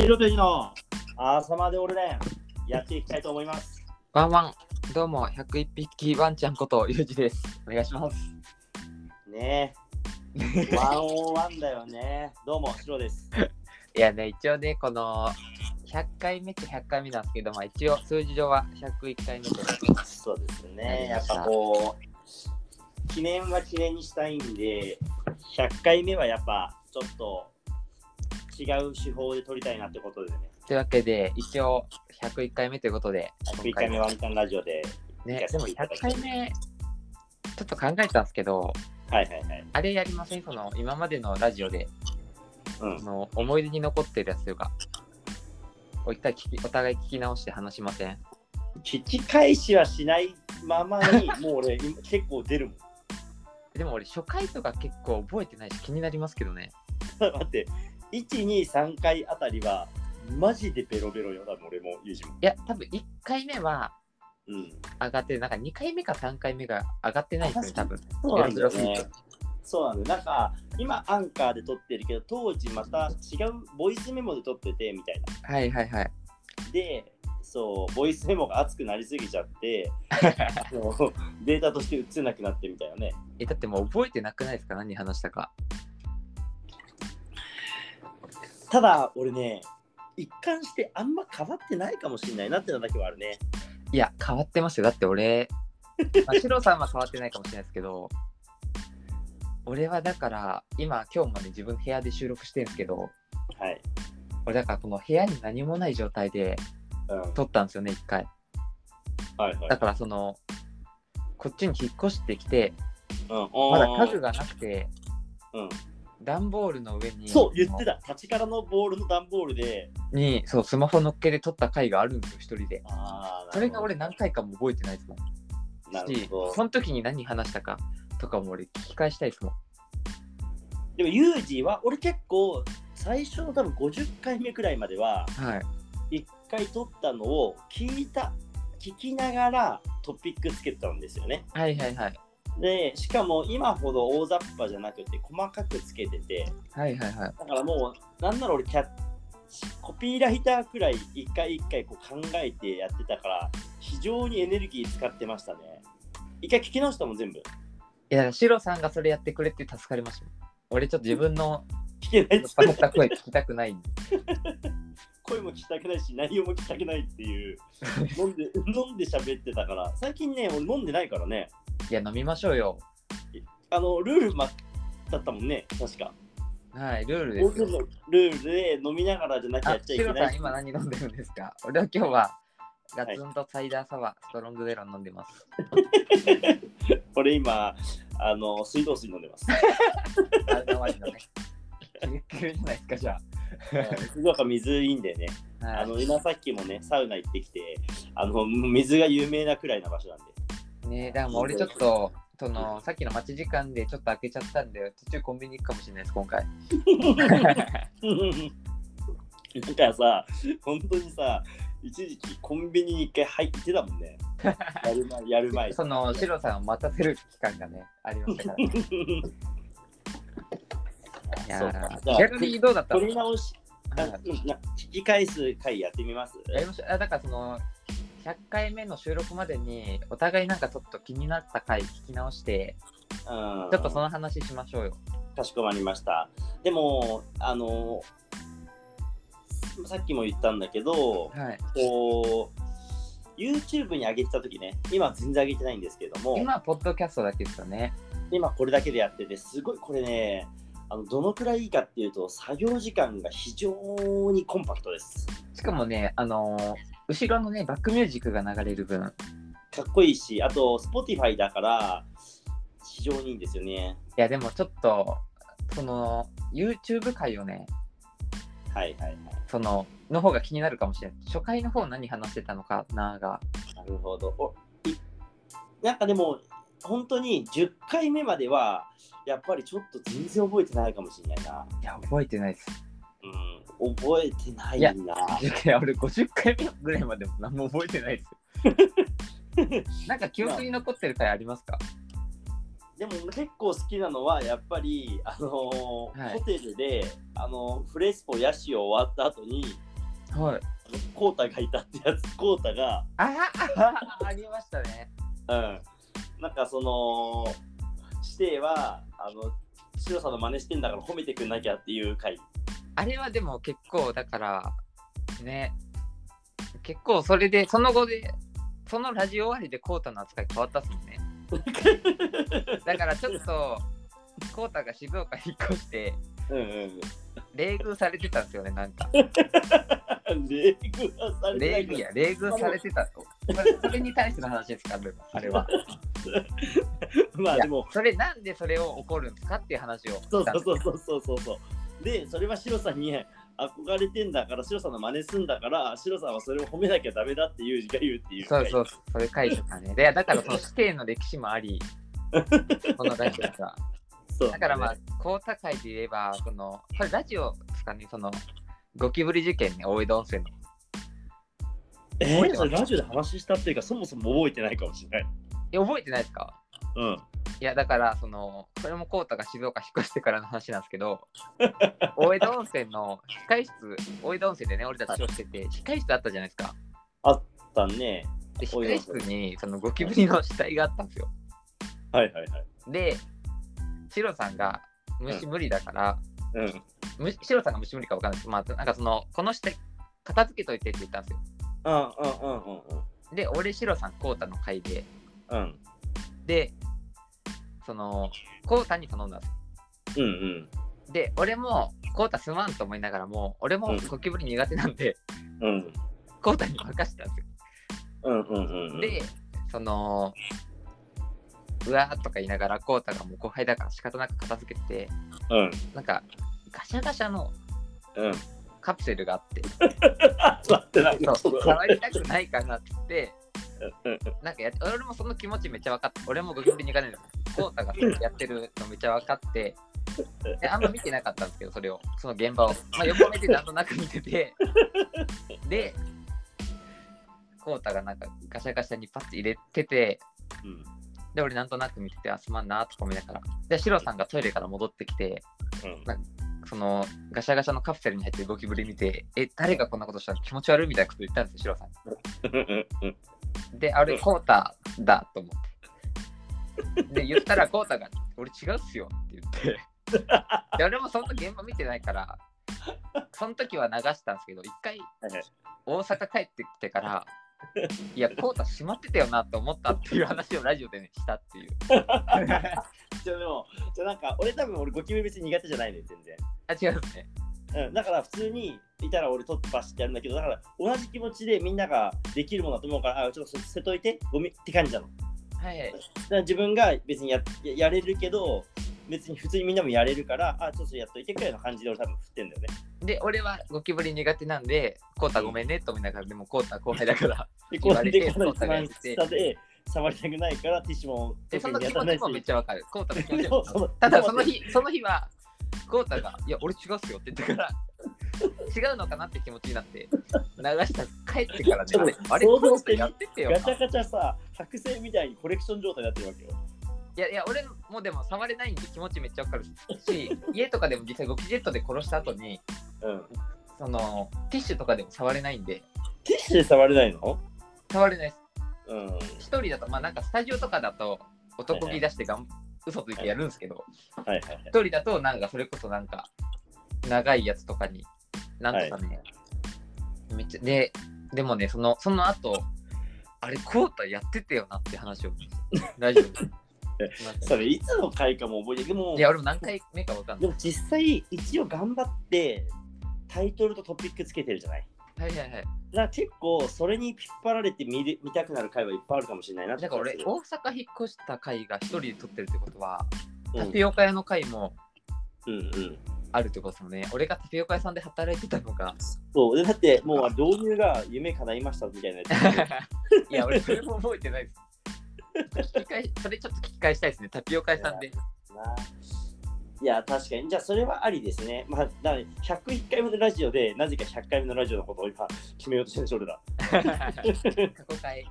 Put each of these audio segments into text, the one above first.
ヒロペジの朝まで俺ね、やっていきたいと思います。ワンワン、どうも、101匹ワンちゃんこと、ゆうじです。お願いします。ねえ。ワンオンワンだよね。どうも、シロです。いやね、一応ね、この100回目って100回目なんですけど、まあ一応数字上は101回目で、そうですやね。やっぱこう、記念は記念にしたいんで、100回目はやっぱちょっと違う手法で撮りたいなってことでね。というわけで、一応101回目ということで、101回目ワンタンラジオで。ね、でも100回目、ちょっと考えたんですけど、はいはいはい。あれやりません？その今までのラジオで、うんそ。の思い出に残ってるやつというか、お一回聞きお互い聞き直して話しません？聞き返しはしないままに、もう俺今結構出るもん。でも俺、初回とか結構覚えてないし気になりますけどね。待って、1、2、3回あたりは、マジでベロベロよ、多分俺も、ユージも。いや、多分1回目はうん。上がってる、なんか2回目か3回目が上がってないですね、多分。そうなんだよね。そうなんだよ。なんか、今、アンカーで撮ってるけど、当時また違うボイスメモで撮ってて、みたいな。はいはいはい。で、そう、ボイスメモが熱くなりすぎちゃって、データとして映せなくなってみたいなね。え、だってもう覚えてなくないですか？何話したか。ただ、俺ね、一貫してあんま変わってないかもしれないなってのだけはあるね。いや、変わってますよ。だって俺、まあ、シロさんは変わってないかもしれないですけど、俺はだから、今、今日まで自分の部屋で収録してるんですけど、はい。俺だからこの部屋に何もない状態でうん。撮ったんですよね、一回。はいはいだ。からその、こっちに引っ越してきて、うん、まだ家具がなくて、うん。段ボールの上に、そう、言ってた。立ちからのボールの段ボールで。に、そう、スマホ乗っけて撮った回があるんですよ、一人で。ああ、それが俺何回かも覚えてないですもん。なるしほど。その時に何話したかとかも俺聞き返したいですもん。でも、ユージは、俺結構、最初の多分50回目くらいまでは、はい。1回撮ったのを聞いた、聞きながらトピックつけてたんですよね。はいはいはい。で、しかも今ほど大雑把じゃなくて、細かくつけてて、はいはいはい。だからもう、なんなら俺キャッコピーライターくらい一回一回こう考えてやってたから、非常にエネルギー使ってましたね。一回聞き直したもん、全部。いや、だからシロさんがそれやってくれて助かりました。俺ちょっと自分の聞けないっつ酔っ払った声聞きたくないんで。声も聞きたくないし、内容も聞きたくないっていう、飲んで、飲んで喋ってたから、最近ね、俺飲んでないからね、いや、飲みましょうよ。あの、ルール、ま、だったもんね、確か。はい、ルールですよ。僕のルールで飲みながらじゃなきゃやあっ、ちゃいけさん、。今何飲んでるんですか？俺は今日はガツンとサイダーサワー、ストロングゼロ飲んでます。これ今、あの、水道水飲んでます。あれのね。キレッキレじゃないですか、じゃ静岡水いいんでね。あ。はいあの、今さっきもね、サウナ行ってきて、あの、水が有名なくらいな場所なんで。ねだから俺ちょっと、そのさっきの待ち時間でちょっと開けちゃったんで、途中コンビニ行くかもしれないです、今回。なんかさ、本当にさ、一時期コンビニに一回入ってたもんね。やる前、やる前。その、シロさんを待たせる期間がね、ありましたから、ね。いや逆にどうだったの？取り直し、聞き返す回やってみます？やりましょう。あだからその100回目の収録までにお互いなんかちょっと気になった回聞き直してうん。ちょっとその話しましょうよ。かしこまりました。でも、あの、さっきも言ったんだけど、はい、こう、YouTube に上げてた時ね、今は全然上げてないんですけども、今はポッドキャストだけですよね。今これだけでやってて、すごいこれね、あのどのくらいいいかっていうと、作業時間が非常にコンパクトです。しかもね、あのー後ろのねバックミュージックが流れる分かっこいいし、あと、Spotify だから、非常にいいんですよね。いやでもちょっとその YouTube 回をねはいはいはい。そのの方が気になるかもしれない。初回の方何話してたのかなが。なるほど。おいなんかでも、本当に10回目までは、やっぱりちょっと全然覚えてないかもしれないな。いや覚えてないです。うん、覚えてないいやな。いや俺50回目ぐらいまでも何も覚えてないですよ。なんか記憶に残ってる回ありますか？でも結構好きなのはやっぱり、あのーはいホテルで、あのーフレスポヤシオ終わった後にはい。コウタがいたってやつ、コウタが、ああありましたね。うん。なんかその、指定は、あの、シロさんの真似してんだから褒めてくんなきゃっていう回。あれはでも結構だからね結構それでその後でそのラジオ終わりでコータの扱い変わったっすもんね だからちょっとコータが静岡引っ越してうんうん。冷遇されてたんですよねなんか 冷遇はされてな冷遇や冷遇されてたとそれに対しての話ですかあれは まあでも、それなんでそれを怒るんですかっていう話をそうそうそうそうそうそう。で、それはシロさんに憧れてんだから、シロさんの真似すんだから、シロさんはそれを褒めなきゃダメだっていう字が言うっていう。そうそうそう、それ書いてたね。で、だからその指定の歴史もあり、このラジオが。だからまあ、高高いで言えば、その、これラジオですかね、その、ゴキブリ事件ね、大江戸温泉の。えー、それラジオで話したっていうか、そもそも覚えてないかもしれない。え、覚えてないですか？うん。いや、だから、その、これもコウタが静岡引っ越してからの話なんですけど、大江戸温泉の控室、大江戸温泉でね、俺たちをしてて、控室あったじゃないですか。あったね。で、控室に、そのゴキブリの死体があったんですよ。はいはいはい。で、シロさんが虫無理だから、うん。むシロさんが虫無理か分かんないですけど、まあ、なんかその、この死体、片付けといてって言ったんですよ。うんうんうんうんうん。で、俺、シロさん、コウタの会で、うんで、その、コウタに頼んだんですよ。うんうんで、俺も、コウタすまんと思いながらも、俺もうんゴキブリ苦手なんで、うんコウタに任せたんですよ。うんうんうんうんで、その、うわーとか言いながら、コウタがもう後輩だから仕方なく片付けてて、うん。なんか、ガシャガシャのうん。カプセルがあって、待ってないそう、触りたくないかなってうん。なんかや俺もその気持ちめっちゃ分かって、俺もゴキブリ苦手です。コウタがやってるのめっちゃ分かって、であんま見てなかったんですけど、それを、その現場を。まあ、横目でなんとなく見てて、で、コウタがなんかガシャガシャにパッて入れてて、うんで、俺なんとなく見てて、あ、すまんなとか思いながら。で、シロさんがトイレから戻ってきて、そのガシャガシャのカプセルに入ってるゴキブリ見て、え、誰がこんなことしたの気持ち悪いみたいなこと言ったんですよ、シロさんで、あれ、コータだと思って。で、言ったら、コータが、俺違うっすよって言って。で、俺もその時現場見てないから、その時は流したんですけど、一回大阪帰ってきてから、いや、コータ閉まってたよなと思ったっていう話をラジオでね、したっていう。じゃあでもじゃあなんか俺多分俺ゴキブリ別に苦手じゃないね全然あ、違うね。うん、だから普通にいたら俺取ってバシってやるんだけどだから同じ気持ちでみんなができるものだと思うからあちょっと捨てといてゴミって感じなのだはい。から自分が別にやややれるけど別に普通にみんなもやれるからあちょっとやっといてくらいの感じで俺多分振ってんだよね。で、俺はゴキブリ苦手なんで、コータごめんねと思いながら、でもコータ後輩だから。でこう言われてでこの一そう番下で触りたくないからティッシュもで、その気やらない持ちもめっちゃわかる。コータの気持ちでも ただその日、その日は、コータが、いや、俺違うっすよって言ってから、違うのかなって気持ちになって、流した、帰ってからね、あれ、コータやっててよな。ガチャガチャさ剥製みたいにコレクション状態になってるわけよいやいや、俺もでも触れないんで気持ちめっちゃわかるし、家とかでも実際ゴキジェットで殺した後に、うん。その、ティッシュとかでも触れないんで、ティッシュで触れないの？触れないです。うん。一人だと、まあなんかスタジオとかだと、男気出してがん、嘘ついてやるんですけど、はいはいはい。一人だと、なんかそれこそなんか、長いやつとかに、なんとかね、めっちゃ、で、でもね、その、その後、あれ、コータやってたよなって話を、ラジオで。それいつの回かも覚えてる。でもいや、俺も何回目かわかんない。でも実際一応頑張ってタイトルとトピックつけてるじゃない？はいはいはい。だから結構それに引っ張られて見る見たくなる回はいっぱいあるかもしれないなってだから俺、大阪引っ越した回が一人で撮ってるってことは、するタピオカ屋の回もうんうん。うんあるってことですよね。俺がタピオカ屋さんで働いてたのが、そう。でだってもう導入が夢叶いましたみたいなやつ。いや、俺それも覚えてないです。聞き返それちょっと聞き返したいですね。タピオカ屋さんで。ないや確かにじゃあそれはありですねまあだから101回目のラジオでなぜか100回目のラジオのことを今決めようとしてるんでしょ俺ら 過去回。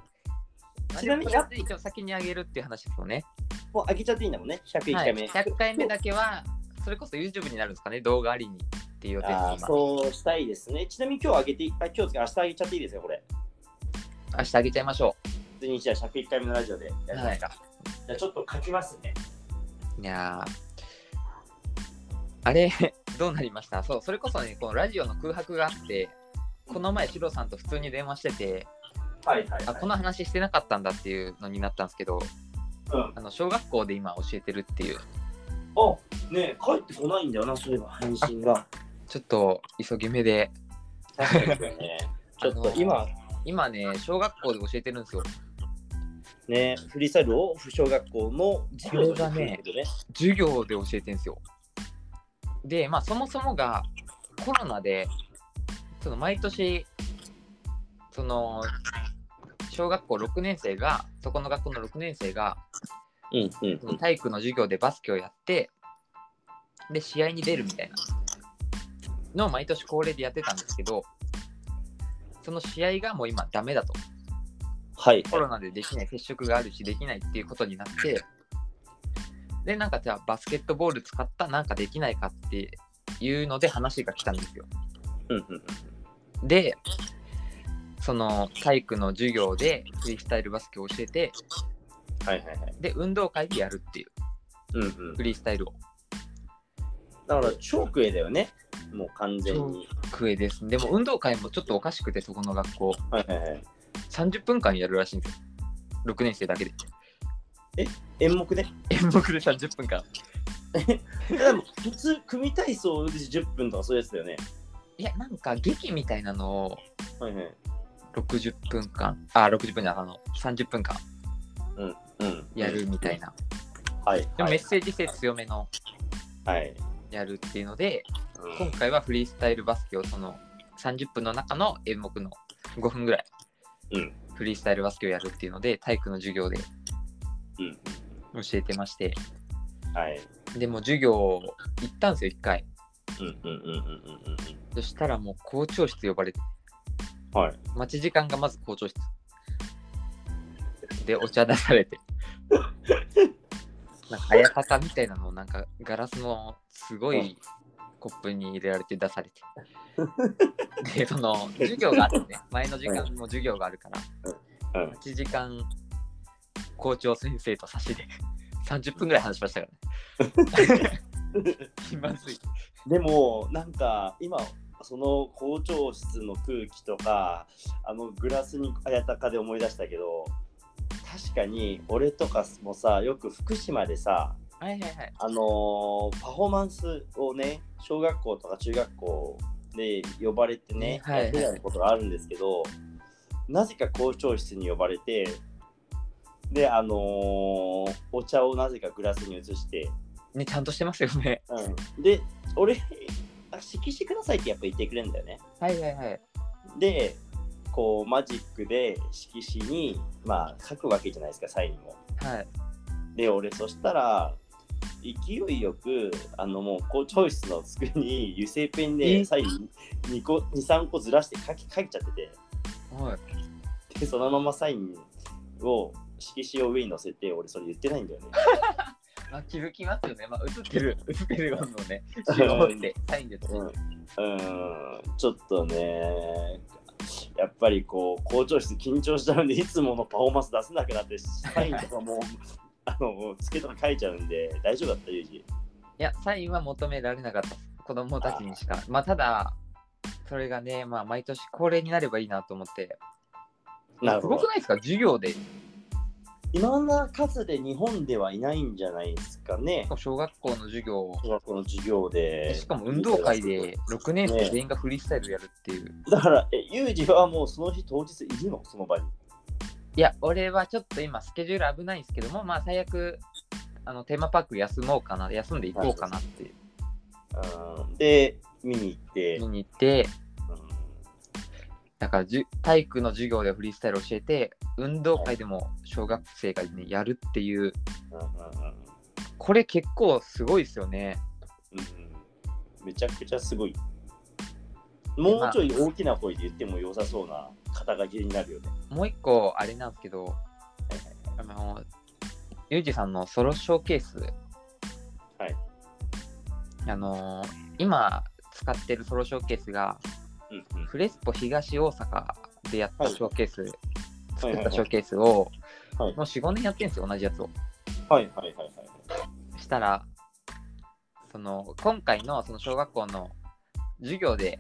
ちなみに一応先にあげるっていう話ですよね。もう開けちゃっていいんだもんね101はい、回目、100回目だけは、それこそ YouTube になるんですかね、動画ありに。っていう予定でそうしたいですね。ちなみに今日あげてい、あ今日明日あげちゃっていいですよ、これ。明日あげちゃいましょ普通にじゃあ101回目のラジオでやりますか。じゃあちょっと書きますね。ういやーあれ どうなりました？そうそれこそねこのラジオの空白があってこの前シロさんと普通に電話しててはいはい、あこの話してなかったんだっていうのになったんですけどうん。あの小学校で今教えてるっていうあねえ帰ってこないんだよな、そういえば、返信が。ちょっと急ぎ目で。ちょっと今、今ね小学校で教えてるんですよね、フリースタイルを小学校の授業としてこれがね。授業で教えてるんですよ。でまあそもそもがコロナでその毎年その小学校6年生がそこの学校の6年生がうんうん。その体育の授業でバスケをやってで試合に出るみたいなのを毎年恒例でやってたんですけどその試合がもう今ダメだとはい。コロナでできない接触があるしできないっていうことになってでなんかじゃあバスケットボール使ったなんかできないかっていうので話が来たんですようんうんでその体育の授業でフリースタイルバスケを教えてはいはいはい。で運動会でやるっていううんうんフリースタイルをだから、超クエだよね。もう完全に。クエですでも運動会もちょっとおかしくてそこの学校はいはいはい。30分間やるらしいんですよ6年生だけで演目で？演目で30分間でも、普通、組体操で10分とかそういうやつだよね。いやなんか劇みたいなのをはいはい。60分間あ60分じゃないあの30分間うん。やるみたいな、はい。でもはい。メッセージ性強めのはい。やるっていうのでうん今回はフリースタイルバスケをその30分の中の演目の5分ぐらいうん。フリースタイルバスケをやるっていうので体育の授業でうん。教えてましてはい。でも授業行ったんですよ1回うんうんうんうんうんうんそしたらもう校長室呼ばれてうん。はい。待ち時間がまず校長室でお茶出されて なんか綾鷹みたいなのをなんかガラスのすごいコップに入れられて出されて。でその授業があってね。前の時間も授業があるからうん。1時間校長先生と差しで30分ぐらい話しましたからね。気まずい。でも、なんか、今、その校長室の空気とか、あのグラスにあやたかで思い出したけど、確かに俺とかもさ、よく福島でさ、はいはいはい。あのーパフォーマンスをね、小学校とか中学校で呼ばれてね、はいはい。やってたことがあるんですけど、なぜか校長室に呼ばれて、で、あのーお茶をなぜかグラスに移して、ねちゃんとしてますよね。うん、で、俺、あ色紙くださいってやっぱ言ってくれるんだよね。はいはいはい。で、こう、マジックで色紙に、まあ、書くわけじゃないですか、サインも。はい。で、俺、そしたら、勢いよく、あの、もう、校長室の机に油性ペンでえ？サイン2個、2、3個ずらして書き書いちゃってて、はい。で、そのままサインを、色紙を上に乗せて、俺、それ言ってないんだよね。まあ、気づきますよね。まあ、映ってる、映ってるのをね、白ってサインでうん、うん。ちょっとね、やっぱりこう、校長室緊張しちゃうんで、いつものパフォーマンス出せなくなって、サインとかも、あの、つけとか書いちゃうんで、大丈夫だった、ユージ。いや、サインは求められなかったです。子供たちにしか。まあ、ただ、それがね、まあ、毎年恒例になればいいなと思って。すなるほどごくないですか？授業で。今の数で日本ではいないんじゃないですかね。小学校の授業を小学校の授業で。しかも運動会で6年生全員がフリースタイルやるっていう。だから、え、ユージはもうその日当日いるの？その場に。いや、俺はちょっと今スケジュール危ないんですけども、まあ最悪、あのテーマパーク休もうかな、休んでいこうかなってう。ん、で、見に行って。見、に行って、うん。だからじゅ体育の授業でフリースタイル教えて、運動会でも小学生が、ね、やるっていう、うんうんこれ結構すごいですよね。うんうん。めちゃくちゃすごい。もうちょい大きな声で言っても良さそうな肩書きになるよね。もう一個あれなんですけど、あの、ユージさんのソロショーケース、はい。あの、今使ってるソロショーケースが、うんうんフレスポ東大阪でやったショーケース、はい作ったショーケースを、はいもう4、5年やってるんですよ、同じやつを。はいはいはいはい。したら、その今回のその小学校の授業で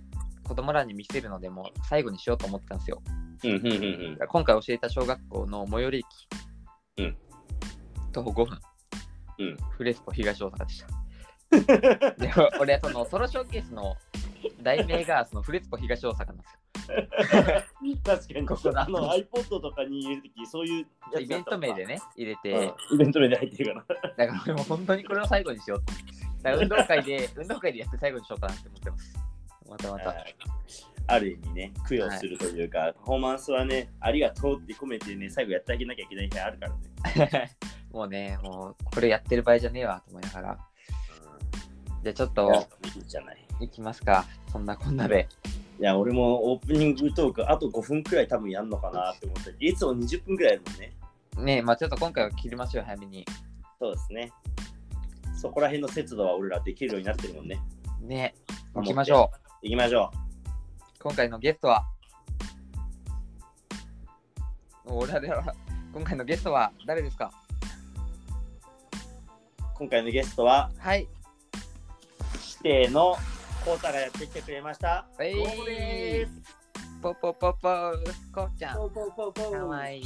子供らに見せるのでも最後にしようと思ってたんですよ。うんうんうんうん。今回教えた小学校の最寄り駅、うん徒歩5分、うんフレスポ東大阪でした。でも俺、そのソロショーケースの題名がそのフレスポ東大阪なんですよ。確かに、ここだあの iPod とかに入れるとき、そういうイベント名でね。ね、入れうて、んイベント名で入ってるから。だから俺も本当にこれを最後にしようと。だから運動会で、運動会でやって最後にしようかなって思ってます。またまた。ある意味ね、供養するというか、パフォーマンスはね、ありがとうって込めてね、最後やってあげなきゃいけない日あるからね。もうね、もうこれやってる場合じゃねえわと思いながら。じゃあちょっといやいいじゃない。行きますか。そんなこんなで。いや、俺もオープニングトーク、あと5分くらい多分やんのかなって思って、いつも20分くらいやるもんね。ねえ、まあちょっと今回は切りましょう、早めに。そうですね。そこら辺の節度は俺らできるようになってるもんね。ね行きましょう。行きましょ今回のゲストは、俺らでは、今回のゲストは誰ですか？う。今回のゲストは、はい。指定のコータがやってきてくれました。えどうもでーす。ポポポポこうちゃん。ポウポウポウポウかわいい。イ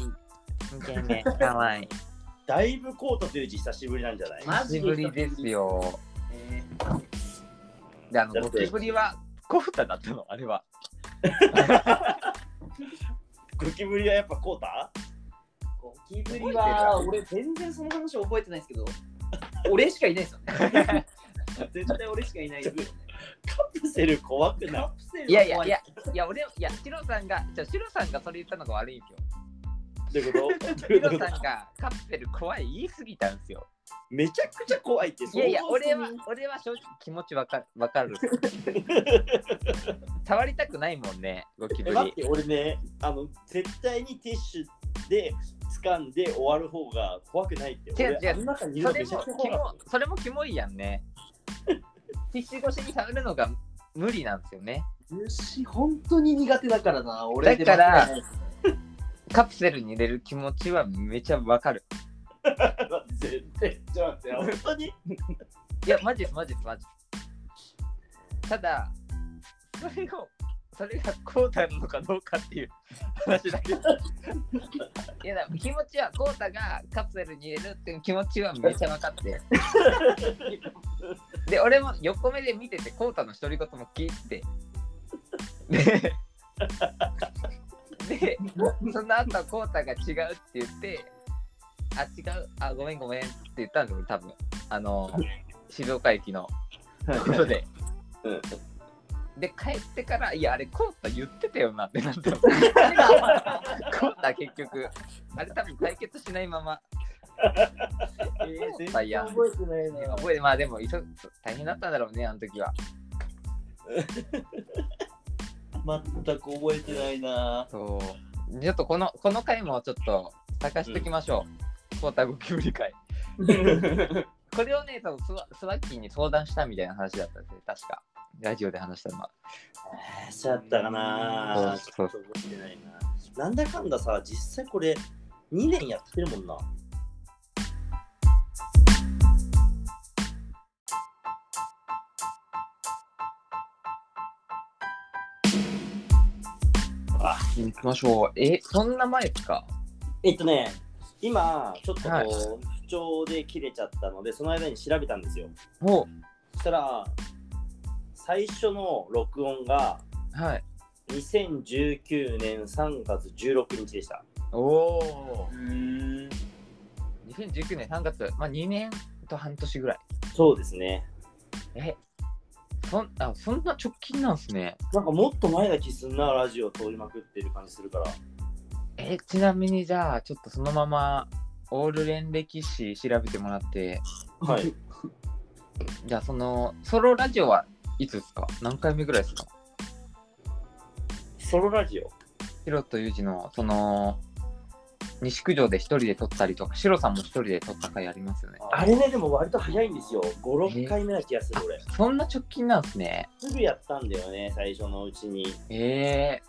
ケメン。かわいい。だいぶコートという字久しぶりなんじゃない？久しぶりですよ。で、あの、だってゴキブリはコフタだったの、あれは。ゴキブリはやっぱコータゴキブリは俺全然その話覚えてないですけど、俺しかいないですよね。絶対俺しかいないですよね。カプセル怖くない？いやいやいや、いや、俺、いや、シロさんが、じゃあシロさんがそれ言ったのが悪いんですよ。どういうこと？シロさんがカプセル怖い言い過ぎたんですよ。めちゃくちゃ怖いっていやいや、俺は、俺は正直気持ちわかる。わかる。触りたくないもんね、ゴキブリ。え待って俺ねあの絶対にティッシュで掴んで終わる方が怖くないって違う違ういるそれのめちそれもキモいやんね。ティッシュ越しに触るのが無理なんですよね。虫本当に苦手だからな、俺でだからカプセルに入れる気持ちはめちゃわかる。待って絶対ちょっと待って本当に？いや、マジです、マジです、マジです。ただ、それを、それがこうなるのかどうかっていう 話だけど。いや、気持ちは、コータがカプセルに入れるっていう気持ちはめちゃ分かって。で、俺も横目で見てて、コータの独り言も聞いてて。で、でその後、コータが違うって言って、あ、違う、あ、ごめんごめんって言ったんですよ、多分。あの、静岡駅のところで。うんで、帰ってから、いや、あれ、コータ言ってたよなってなったの。コータ結局、あれ多分解決しないまま。えー覚えてないな。覚えてまあでも大変だったんだろうね、あの時は。全く覚えてないな。そう。ちょっとこのこの回もちょっと探しておきましょう。コータゴキブリ会。これをね、多分スワスワッキーに相談したみたいな話だったんですね、確か。ラジオで話したのは。えーそうやったかなちそうょっと覚えてないななんだかんださ実際これ2年やってるもんなあ行きましょう。え、そんな前ですか？えっとね今ちょっとこう、はい不調で切れちゃったのでその間に調べたんですよおそしたら最初の録音がはい。2019年3月16日でしたおおう。ーん。2019年3月、まあ2年と半年ぐらい。そうですねえ、そんあそんな直近なんすね。なんかもっと前な気すんなラジオ通りまくってる感じするから。え、ちなみにじゃあ、ちょっとそのままオール連歴史調べてもらって、はい。じゃあそのソロラジオはいつですか？何回目ぐらいですか？ソロラジオ？ヒロとユージのその西九条で一人で撮ったりとか、シロさんも一人で撮った回ありますよね。あれね、でも割と早いんですよ。5、6回目な気がする、俺。そんな直近なんですね。すぐやったんだよね、最初のうちに。え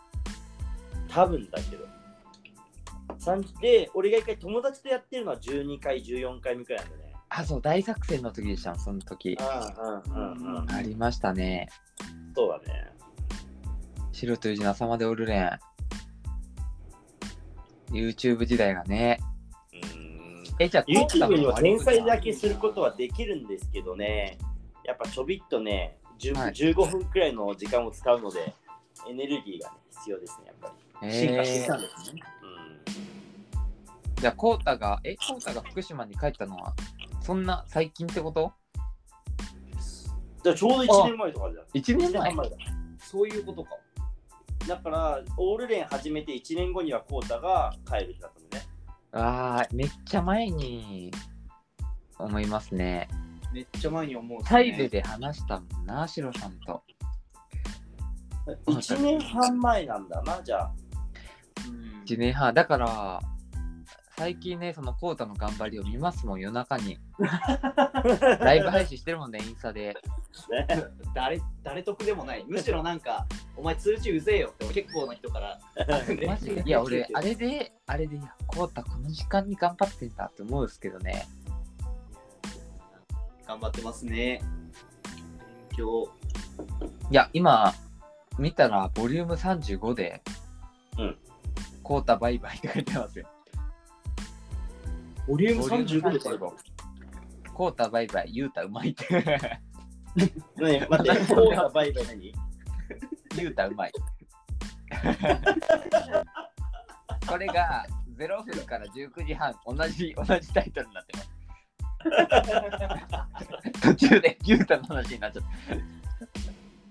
多分だけど。三で、俺が一回友達とやってるのは12回、14回目くらいなんだね。ー、あ、そう、大作戦の時でした、その時。うんうんうんうん。ありましたね。そうだね。白という字の朝までおるれん。YouTube 時代がね。うん。え、じゃあ、YouTube には天才だけすることはできるんですけどね、やっぱちょびっとね、10はい15分くらいの時間を使うので、エネルギーが、ね、必要ですね、やっぱり。進化してたんですね。じゃあ、コウタが、え、コウタが福島に帰ったのは、そんな最近ってこと？うん。じゃあちょうど1年前とかじゃん。?1 年1前年前だ。そういうことか。だから、オールレン始めて1年後にはコータが帰るってなったのね。あー、めっちゃ前に思いますね。めっちゃ前に思う、サイズで話したもんな、シロさんと。1年半前なんだな、じゃあ。うん1年半。だから、最近ね、そのコウタの頑張りを見ますもん、夜中に。ライブ配信してるもんね、インスタで。ね、誰誰得でもない。むしろなんか、お前通知うぜえよって結構な人から。マジで？いや、俺、あれで、あれで、いや、コウタこの時間に頑張ってんだって思うんですけどね。頑張ってますね。勉強。いや、今、見たら、ボリューム35で、うん。コウタバイバイって書いてますよ。ボリュームボリューム35で書いてあるコウタバイバイ、ユータうまいって。ね待って、コータバイバイ何？ユータうまい。これが0分から19時半、同じ、同じタイトルになってます。途中でユータの話になっちゃっ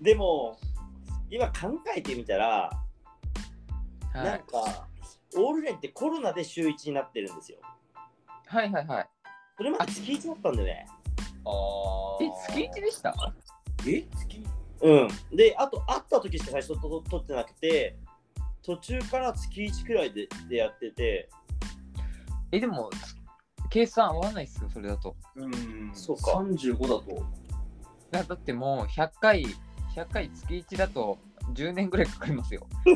でも、今考えてみたら、た。はなんい、か、オールレンってコロナで週1になってるんですよ。はいはいはい。それまで月1だったんだよね。あえ、月1でした？え？月？うん。で、あと会った時しか最初と撮ってなくて、途中から月1くらいででやってて、え、でも、計算合わないっすよ、それだと。うんそうか35だと。だだってもう100回、100回月1だと10年ぐらいかかりますよ。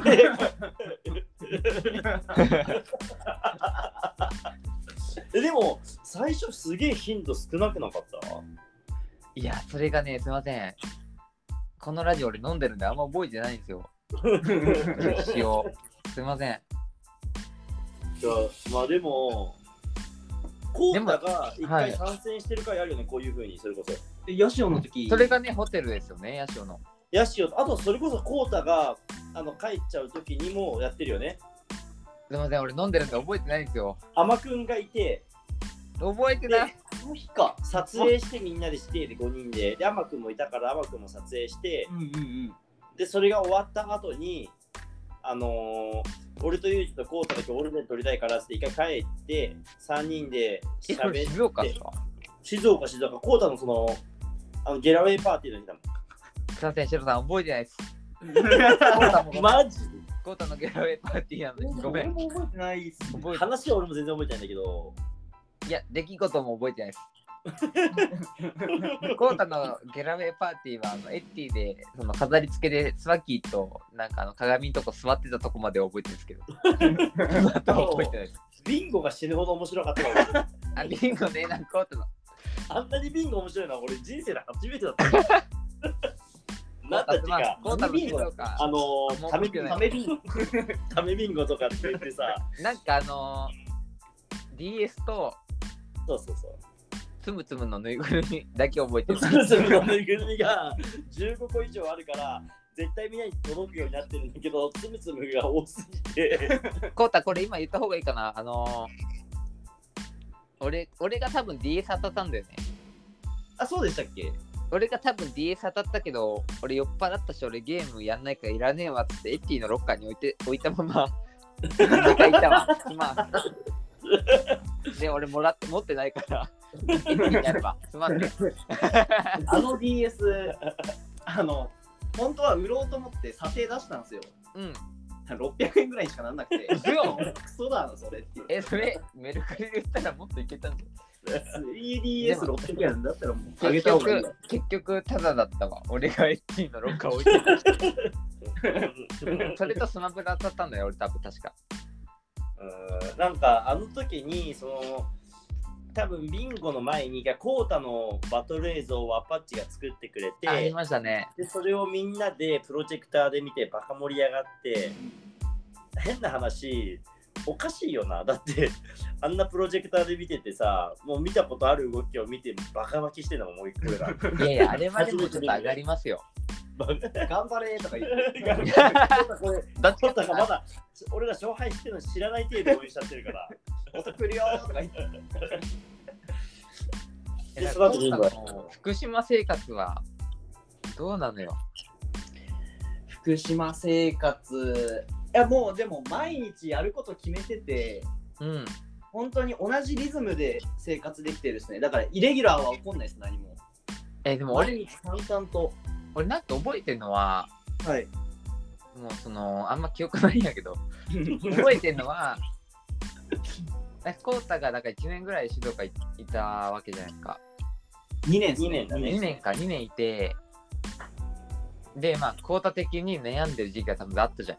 えでも、最初すげえ頻度少なくなかった？いや、それがね、すいません。このラジオ俺飲んでるんであんま覚えてないんですよ。歴史を。すいません。いやまあでも、コータが一回参戦してる回あるよね、こういうふうに、それこそ。でヤシオの時、それがね、ホテルですよね、ヤシオの。ヤシオと、あとそれこそコータがあの帰っちゃう時にもやってるよね。すいません、俺飲んでるんで覚えてないんですよ。アマくんがいて、覚えてない。その日か。撮影してみんなでしてで5人で、で、アマくんもいたから、アマくんも撮影して、うんうんうん。で、それが終わった後に、あのー俺とユージとコータだけオールデン撮りたいからって一回帰って、3人で喋って、静岡静岡、静岡、コータのその、あのゲラウェイパーティーの日だもすいません、シロさん覚えてないです。コータもん。マジ？コータのギャラウェイパーティーなので、ごめん。俺も覚えてないっす。覚えて話は俺も全然覚えてないんだけど、いや、出来事も覚えてないです。コータのゲラウェイパーティーはあのエッティでその飾り付けでスワキーとなんかあの鏡のとこ座ってたとこまで覚えてるんですけど。その後は覚えてないです。ビンゴが死ぬほど面白かったあ、リンゴね、なんかコータの。あんなにビンゴ面白いのは俺人生で初めてだった。なんだっけか、コータの静岡。あのー、ためビンためビンゴとかって言ってさ、なんかあのー、DS とそうそうそう。つむつむのぬいぐるみだけ覚えてる。つむつむのぬいぐるみが15個以上あるから、絶対みんなに届くようになってるんだけど、つむつむが多すぎて、コータ、これ今言った方がいいかな。あのー、俺俺が多分 DS 当たったんだよね。あ、そうでしたっけ？俺が多分 DS 当たったけど、俺酔っ払ったし、俺ゲームやんないからいらねえわっつって、エッティのロッカーに置いて置いたまま、2回いたわ。まあ。で、俺もらって持ってないから、エッティにやれば。すまんね。あの DS、あの、本当は売ろうと思って査定出したんですよ。うん。600円ぐらいにしかなんなくて、クソだな、それって。え、それ、メルカリで売ったらもっといけたんじ 3DS600 円だったらもう。あげ結た方がいい結局、ただだったわ。俺がエッチーのロッカー置いてた。それとスマブラ当たったんだよ、俺多分確か。うんなんかあの時にその多分ビンゴの前にコータのバトル映像をアパッチが作ってくれありてましたね。でそれをみんなでプロジェクターで見てバカ盛り上がって変な話おかしいよなだって あんなプロジェクターで見ててさもう見たことある動きを見てバカ巻きしてんのももう一個がいやいや、あれまでもちょっと上がりますよ。頑張れとか言って。これどってまだ俺ら勝敗してるの知らない程度応援しちゃってるから音来るよとか言って。その後福島生活はどうなのよ？福島生活。いやもうでも毎日やること決めてて、うん。本当に同じリズムで生活できてるですね。だからイレギュラーは起こんないです、何も。え、でも俺、淡々と。俺なんか覚えてるのは、はい。もうその、あんま記憶ないんやけど、覚えてるのは、えコウタがだから1年ぐらい静岡いいたわけじゃないですか。2年ですね。二年だね2年か、2年いて、で、まあ、コウタ的に悩んでる時期が多分あったじゃん。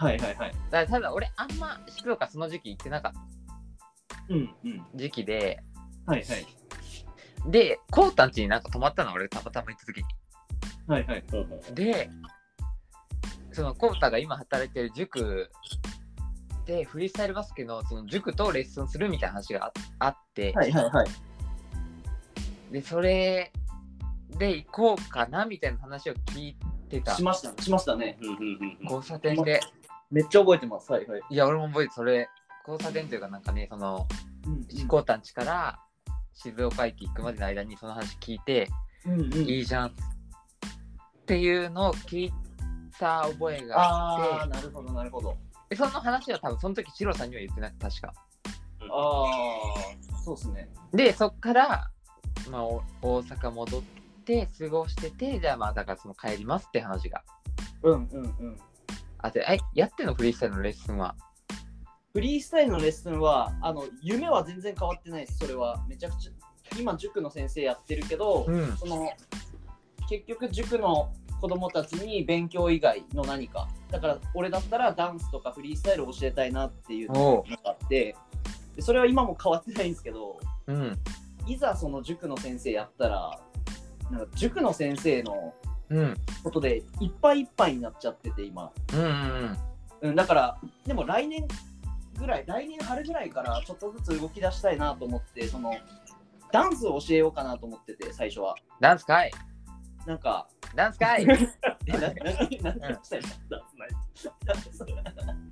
はいはいはい。だただ俺、あんま静岡その時期行ってなかったうんうん。時期で、はいはい。で、コウタん家になんか泊まったの、俺、たまたま行った時に。はいはい。で、そのコウタが今働いてる塾で、フリースタイルバスケのその塾とレッスンするみたいな話がああって、はいはいはい。で、それで行こうかなみたいな話を聞いてたしました、しましたね。交差点で。めっちゃ覚えてます。はいはい。いや、俺も覚えて、それ、交差点というかなんかね、その、コウタん家から静岡駅行くまでの間にその話聞いて、うんうん。いいじゃんっていうのを聞いた覚えがあああ、って、なるほどなるほど。でその話は多分その時、シロさんには言ってなくて、確か。ああ、そうですね。で、そっから、まあ、お大阪戻って、過ごしてて、じゃあまあ、だからその帰りますって話がうんうんうん。あって、え、やってんのフリースタイルのレッスンは？フリースタイルのレッスンは、あの、夢は全然変わってないです。それは。めちゃくちゃ、今、塾の先生やってるけど、うん。その、結局、塾の子供たちに勉強以外の何か。だから、俺だったらダンスとかフリースタイルを教えたいなっていうの。があって、でそれは今も変わってないんですけど、うん。いざその塾の先生やったら、なんか塾の先生のうん。ことでいっぱいいっぱいになっちゃってて、今。うん。うん。うん、だから、でも来年ぐらい、来年春ぐらいからちょっとずつ動き出したいなと思って、その、ダンスを教えようかなと思ってて、最初は。ダンスかいなんか、ダンスかい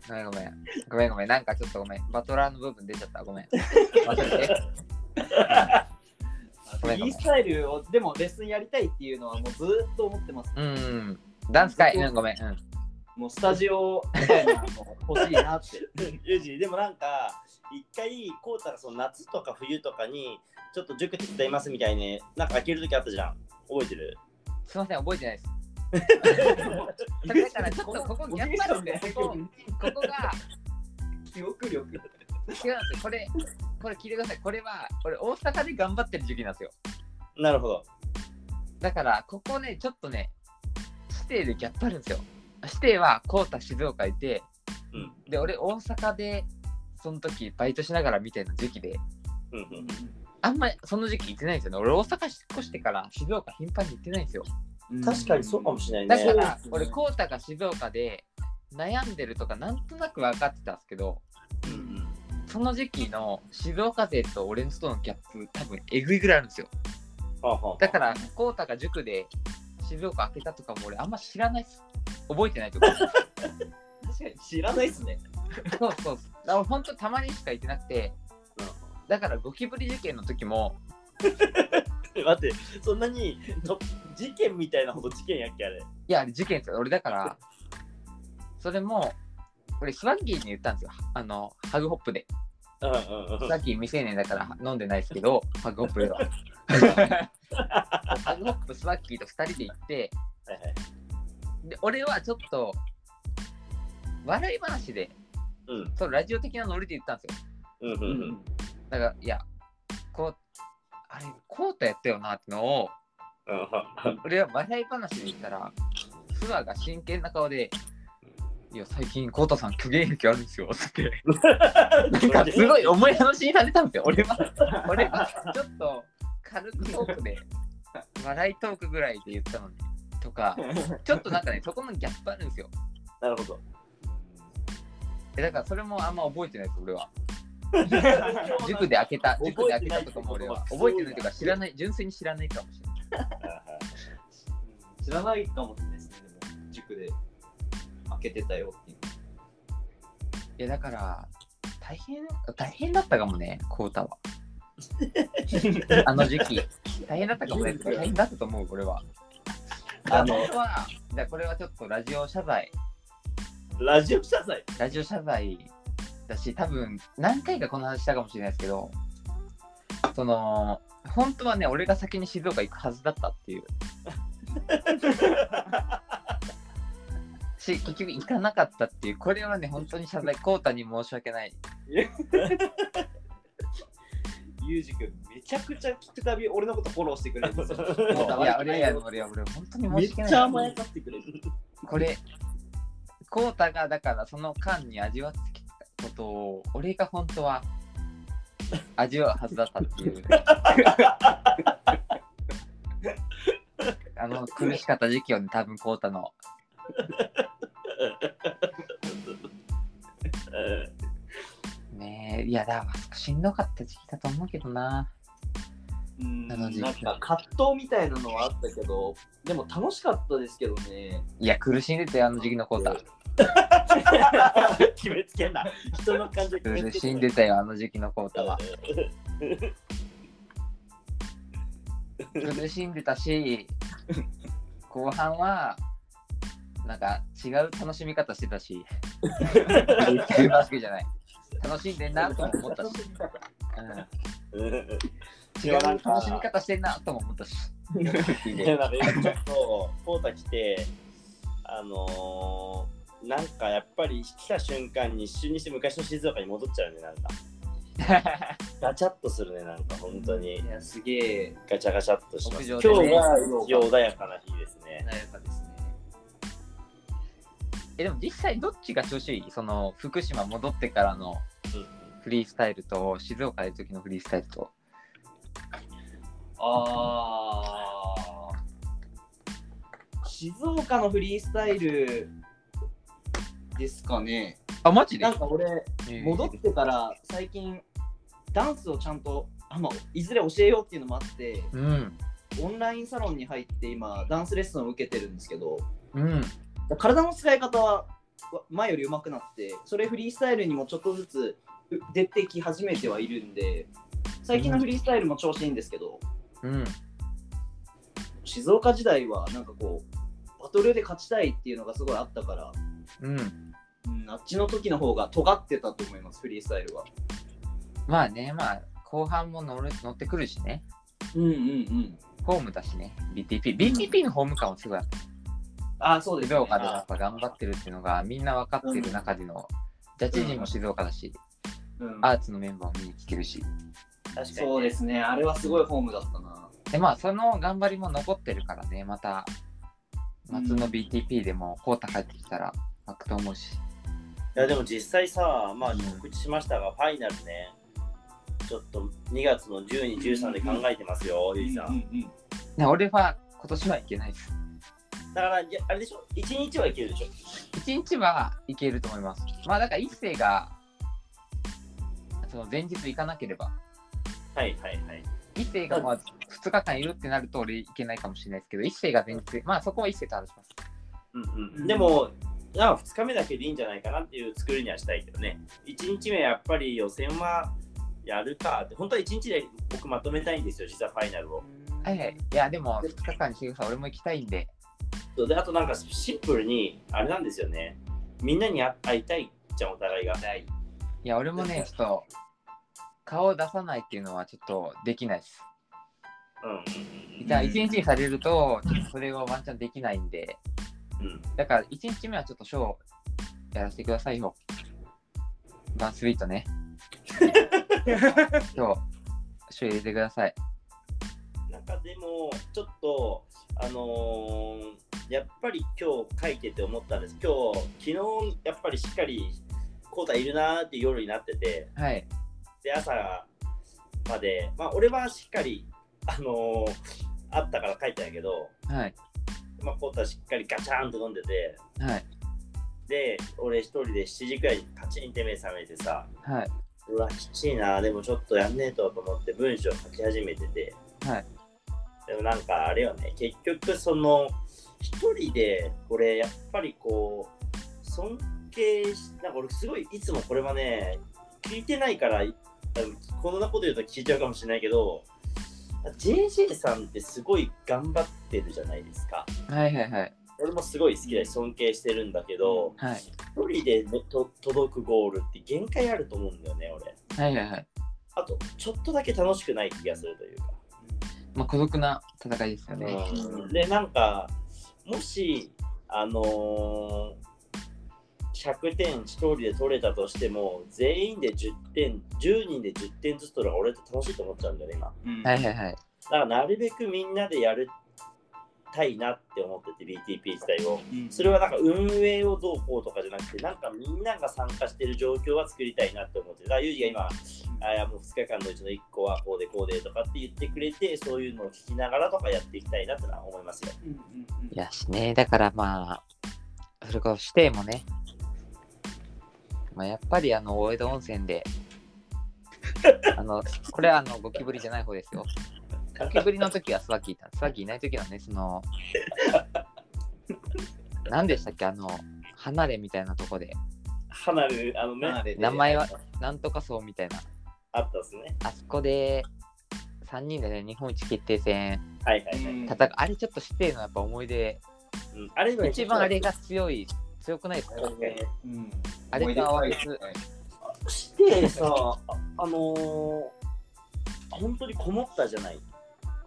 ごめんごめん。ごめんごめん。なんかちょっとごめん。バトラーの部分出ちゃった。ごめん。フリースタイルを、でもレッスンやりたいっていうのはもうずーっと思ってます。うん。ダンスかい。うん、ごめん。うん。もうスタジオみたいなの欲しいなって。ユージでもなんか一回こうたらその夏とか冬とかにちょっと塾手伝いますみたいになんか開ける時あったじゃん覚えてる？すいません、覚えてないです。だからちょっとここやっぱりねここここが記憶力。違うんですよ。これ、これ聞いてください。これは、これ大阪で頑張ってる時期なんですよ。なるほどだから、ここね、ちょっとね、指定でギャップあるんですよ。指定は、コータ静岡いて、うんで、俺、大阪で、その時、バイトしながら見てる時期で、うんうんあんまりその時期行ってないんですよね。俺、大阪引っ越してから静岡頻繁に行ってないんですよ。確かにそうかもしれないねだから、俺、コータが静岡で悩んでるとか、なんとなく分かってたんですけど、その時期の静岡勢と俺のとのギャップ、多分えぐいぐらいあるんですよ。はあはあだから、コータが塾で静岡開けたとかも俺、あんま知らないっす。覚えてないとか。確かに知らないっすね。そうそう。だから本当たまにしか行ってなくて、だからゴキブリ受験の時も、待ってそんなにと事件みたいなほど事件やっけあれいや、あれ事件ですよ。俺だから、それも、俺スワッギーに言ったんですよ。あの、ハグホップで。うんうんうんスワッギー未成年だから飲んでないですけど、ハグホップでは。ハグホップスワッギーと2人で行って、はいはいで俺はちょっと笑い話で、うん。そのラジオ的なノリで言ったんですよ。うん。うん。うん。だから、いや、こう、あれ、コータやったよなってのを、俺は笑い話で言ったら、スワが真剣な顔で、いや、最近、コータさん、虚言癖あるんですよ、つって。なんかすごい思い話にされたんですよ。俺は、俺はちょっと軽くトークで、笑いトークぐらいで言ったのに、とか、ちょっとなんかね、そこのギャップあるんですよ。なるほど。えだからそれもあんま覚えてないです、俺は。塾で開けた、塾で開けたとかも俺は覚えてないというか、知らない、純粋に知らないかもしれない。知らないかもしれないですね、でも、塾で開けてたよっていう。いや、だから、大変、大変だったかもね、コータは。あの時期、大変だったかもね、大変だったと思う、俺は。あの、は、じゃあこれはちょっとラジオ謝罪、ラジオ謝罪？ラジオ謝罪だし、多分何回かこの話したかもしれないですけど、その、本当はね、俺が先に静岡行くはずだったっていう。し、結局行かなかったっていう、これはね、本当に謝罪、コータに申し訳ない。ユージ君、めちゃくちゃ聞くたび俺のことフォローしてくれるんですよ。いや、俺や、俺は、俺、本当にめっ申し訳ない。ちゃ甘やかってくれる。これ、コータがだからその間に味わってきたことを、俺が本当は味わうはずだったっていう。あの苦しかった時期をね、多分コータの。ねえ、いや、だからしんどかった時期だと思うけどな。うんなんか葛藤みたいなのはあったけど、でも楽しかったですけどね。いや、苦しんでたよ、あの時期のコータ。決めつけんな。人の感情苦しんでたよ、あの時期のコータは。苦しんでたし、後半は、なんか違う楽しみ方してたし、バスケじゃない。楽しんでんなとも思ったし、うん、違う楽しみ方してんなとも思ったし。いやなんか今ちょっとポータ来てあのー、なんかやっぱり来た瞬間に一瞬にして昔の静岡に戻っちゃうねなんか。ガチャッとするねなんか本当に。いや、すげえ。ガチャガチャっとします、今日は穏やかな日ですね。穏やかですね。えでも実際どっちが調子いい？その福島戻ってからのフリースタイルと静岡で時のフリースタイルと。あー静岡のフリースタイルですかね。あ、マジで？なんか俺、えー戻ってから最近、ダンスをちゃんと、あまあ、いずれ教えようっていうのもあって、うん。オンラインサロンに入って今、ダンスレッスンを受けてるんですけど、うん。体の使い方はわ前より上手くなって、それフリースタイルにもちょっとずつう出てき始めてはいるんで、最近のフリースタイルも調子いいんですけど、うん。静岡時代はなんかこう、バトルで勝ちたいっていうのがすごいあったから、うん。うん、あっちの時の方が尖ってたと思います、フリースタイルは。まあね、まあ、後半も乗る乗ってくるしね。うんうんうん。ホームだしね。BTP。BTP のホーム感はすごいあった。あ、そうです、静岡でやっぱ頑張ってるっていうのがみんな分かってる中での、ジャッジ陣も静岡だし、うんアーツのメンバーも見に来てるし。確かに、そうですね、あれはすごいフォームだったな。で、まあ、その頑張りも残ってるからね、また、夏の BTP でも、コータ帰ってきたら、湧くと思うし。いやでも実際さまあ告知しましたが、ファイナルねちょっと2月の12、13で考えてますよ、ゆいさん。うんうんね、俺は今年はいけないです。だから、あれでしょ ?1 日はいけるでしょ？1日はいけると思います。まあ、だから一世が、その前日行かなければ、はいはいはい。一世がまあ2日間いるってなると俺行けないかもしれないですけど、一世が前日、まあそこは一世と話します。うんうん、でも、なんか2日目だけでいいんじゃないかなっていう作りにはしたいけどね。1日目やっぱり予選はやるかって、本当は1日で僕まとめたいんですよ、実はファイナルを。はいはい。いや、でも2日間にしてください。俺も行きたいんで。そうであとなんかシンプルに、あれなんですよね。みんなに会いたいじゃん、お互いが。いや、俺もね、ちょっと、顔を出さないっていうのはちょっとできないです。うんうんじゃあ、1日にされると、ちょっとそれをワンチャンできないんで、うんうん。だから1日目はちょっとショーやらせてくださいよ。バンスイートね。今日、一緒に入れてください。なんかでも、ちょっと、あのーやっぱり今日書いてて思ったんです。今日、昨日、やっぱりしっかり、コータいるなーって夜になってて、はい。で、朝まで、まあ、俺はしっかり、あのーあったから書いたんやけど、はい。まあ、コータしっかりガチャーンと飲んでて、はい。で、俺一人で7時くらいにパチンって目覚めてさ、はい。うわ、きちいな、でもちょっとやんねえとと思って文章書き始めてて、はい。でもなんかあれよね、結局その、一人で、俺やっぱりこう、尊敬し、なんか俺すごいいつもこれはね、聞いてないから、こんなこと言うと聞いちゃうかもしれないけど、JJ さんってすごい頑張ってるじゃないですか。はいはいはい。俺もすごい好きだし尊敬してるんだけど、はい。一人で、ね、と届くゴールって限界あると思うんだよね、俺。はいはいはい。あと、ちょっとだけ楽しくない気がするというか。まあ、孤独な戦いですよね。うんで、なんか、もし、あのー100点1人で取れたとしても、全員で10点、10人で10点ずつ取るのが俺って楽しいと思っちゃうんだよね、今。うんはいはいはい。だから、なるべくみんなでやるたいなって思ってて、BTP 自体を。うんそれはなんか運営をどうこうとかじゃなくて、なんかみんなが参加してる状況は作りたいなって思ってる。だから、ユージが今、あいやもう2日間のうちの1個はこうでこうでとかって言ってくれて、そういうのを聞きながらとかやっていきたいなってのは思いますよ。うんうんうんいやしね、だからまあ、それこそ指定もね、まあ、やっぱりあの、大江戸温泉で、あの、これはあの、ゴキブリじゃない方ですよ。ゴキブリの時はスワッキーいた。スワッキーいない時はね、その、何でしたっけ、あの、離れみたいなとこで、離れ、あのね、名前はなんとかそうみたいな、あったっすね。あそこで、3人でね、日本一決定戦はいはいはい。戦う、あれちょっと指定のやっぱ思い出、うん、あれ一番あれが強い、強くないですか、うんあれと合わせつしてさ、あのー、本当にこもったじゃない。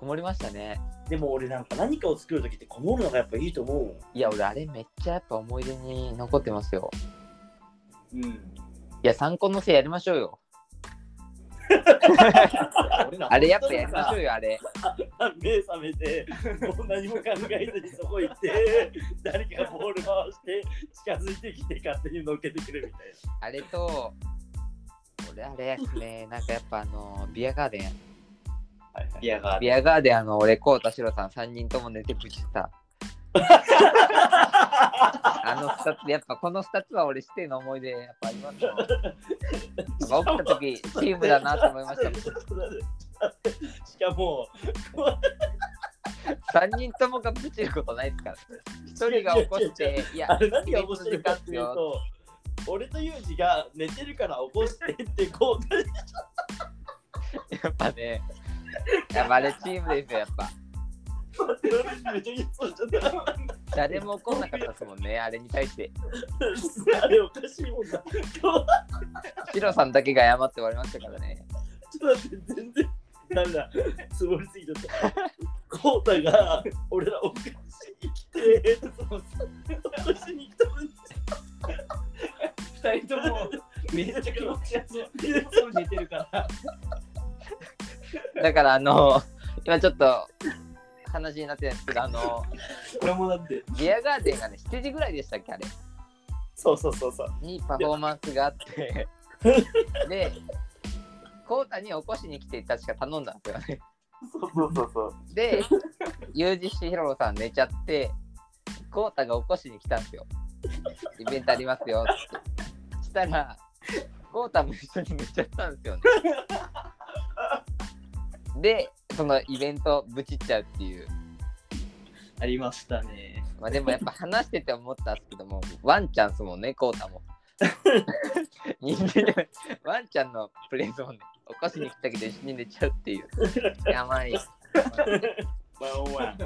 こもりましたね。でも俺なんか何かを作るときってこもるのがやっぱいいと思うもん。いや、俺、あれめっちゃやっぱ思い出に残ってますよ。うんいや、参考のせいやりましょうよ。あれやっぱやりましょうよ、あれ。目覚めて、もう何も考えずにそこ行って、誰かがボール回して近づいてきて勝手に乗っけてくるみたいあれと、俺、あれやすね、なんかやっぱあの、ビアガーデン、な。はいはいビアガービアガーデン、あの、俺、コウタシロさん3人とも寝てプチった。あの2つ、やっぱこの2つは俺、指定の思い出、やっぱありますよ。起きた時チームだなと思いましたしかも、3人ともがプチることないですから。1人が起こして、いやあ、れ何が面白いかっていうと、俺とユージが寝てるから起こしてってこう、やっぱね、やっぱあれチームですよ、やっぱ。めっちゃ言いそうじゃない？誰も怒んなかったですもんね、あれに対して。あれおかしいもんな。今日シロさんだけが謝って終わりましたからね。ちょっと待って、全然、なんだ、つもりすぎちゃった。コウタが俺らお菓子に来て、そのお菓子に来たのに、二人ともめっちゃ気持ちよそう 寝てるから。だから、あの、今ちょっと話になってないんですけど、あの、俺もだって。ビアガーデンがね、7時ぐらいでしたっけ、あれ。そうそうそうそう。にパフォーマンスがあって、で、コウタに起こしに来て確か頼んだんですよね。そうそうそうそう。で、ユージシヒロさん寝ちゃって、コウタが起こしに来たんですよ。イベントありますよって。したら、コウタも一緒に寝ちゃったんですよね。で、そのイベントぶちっちゃうっていう。ありましたね。まあでもやっぱ話してて思ったんですけども、ワンちゃんっすもんね、コウタも。人間ワンちゃんのプレイゾーンで起こしに来たけど一緒に寝ちゃうっていう。やばい。やばい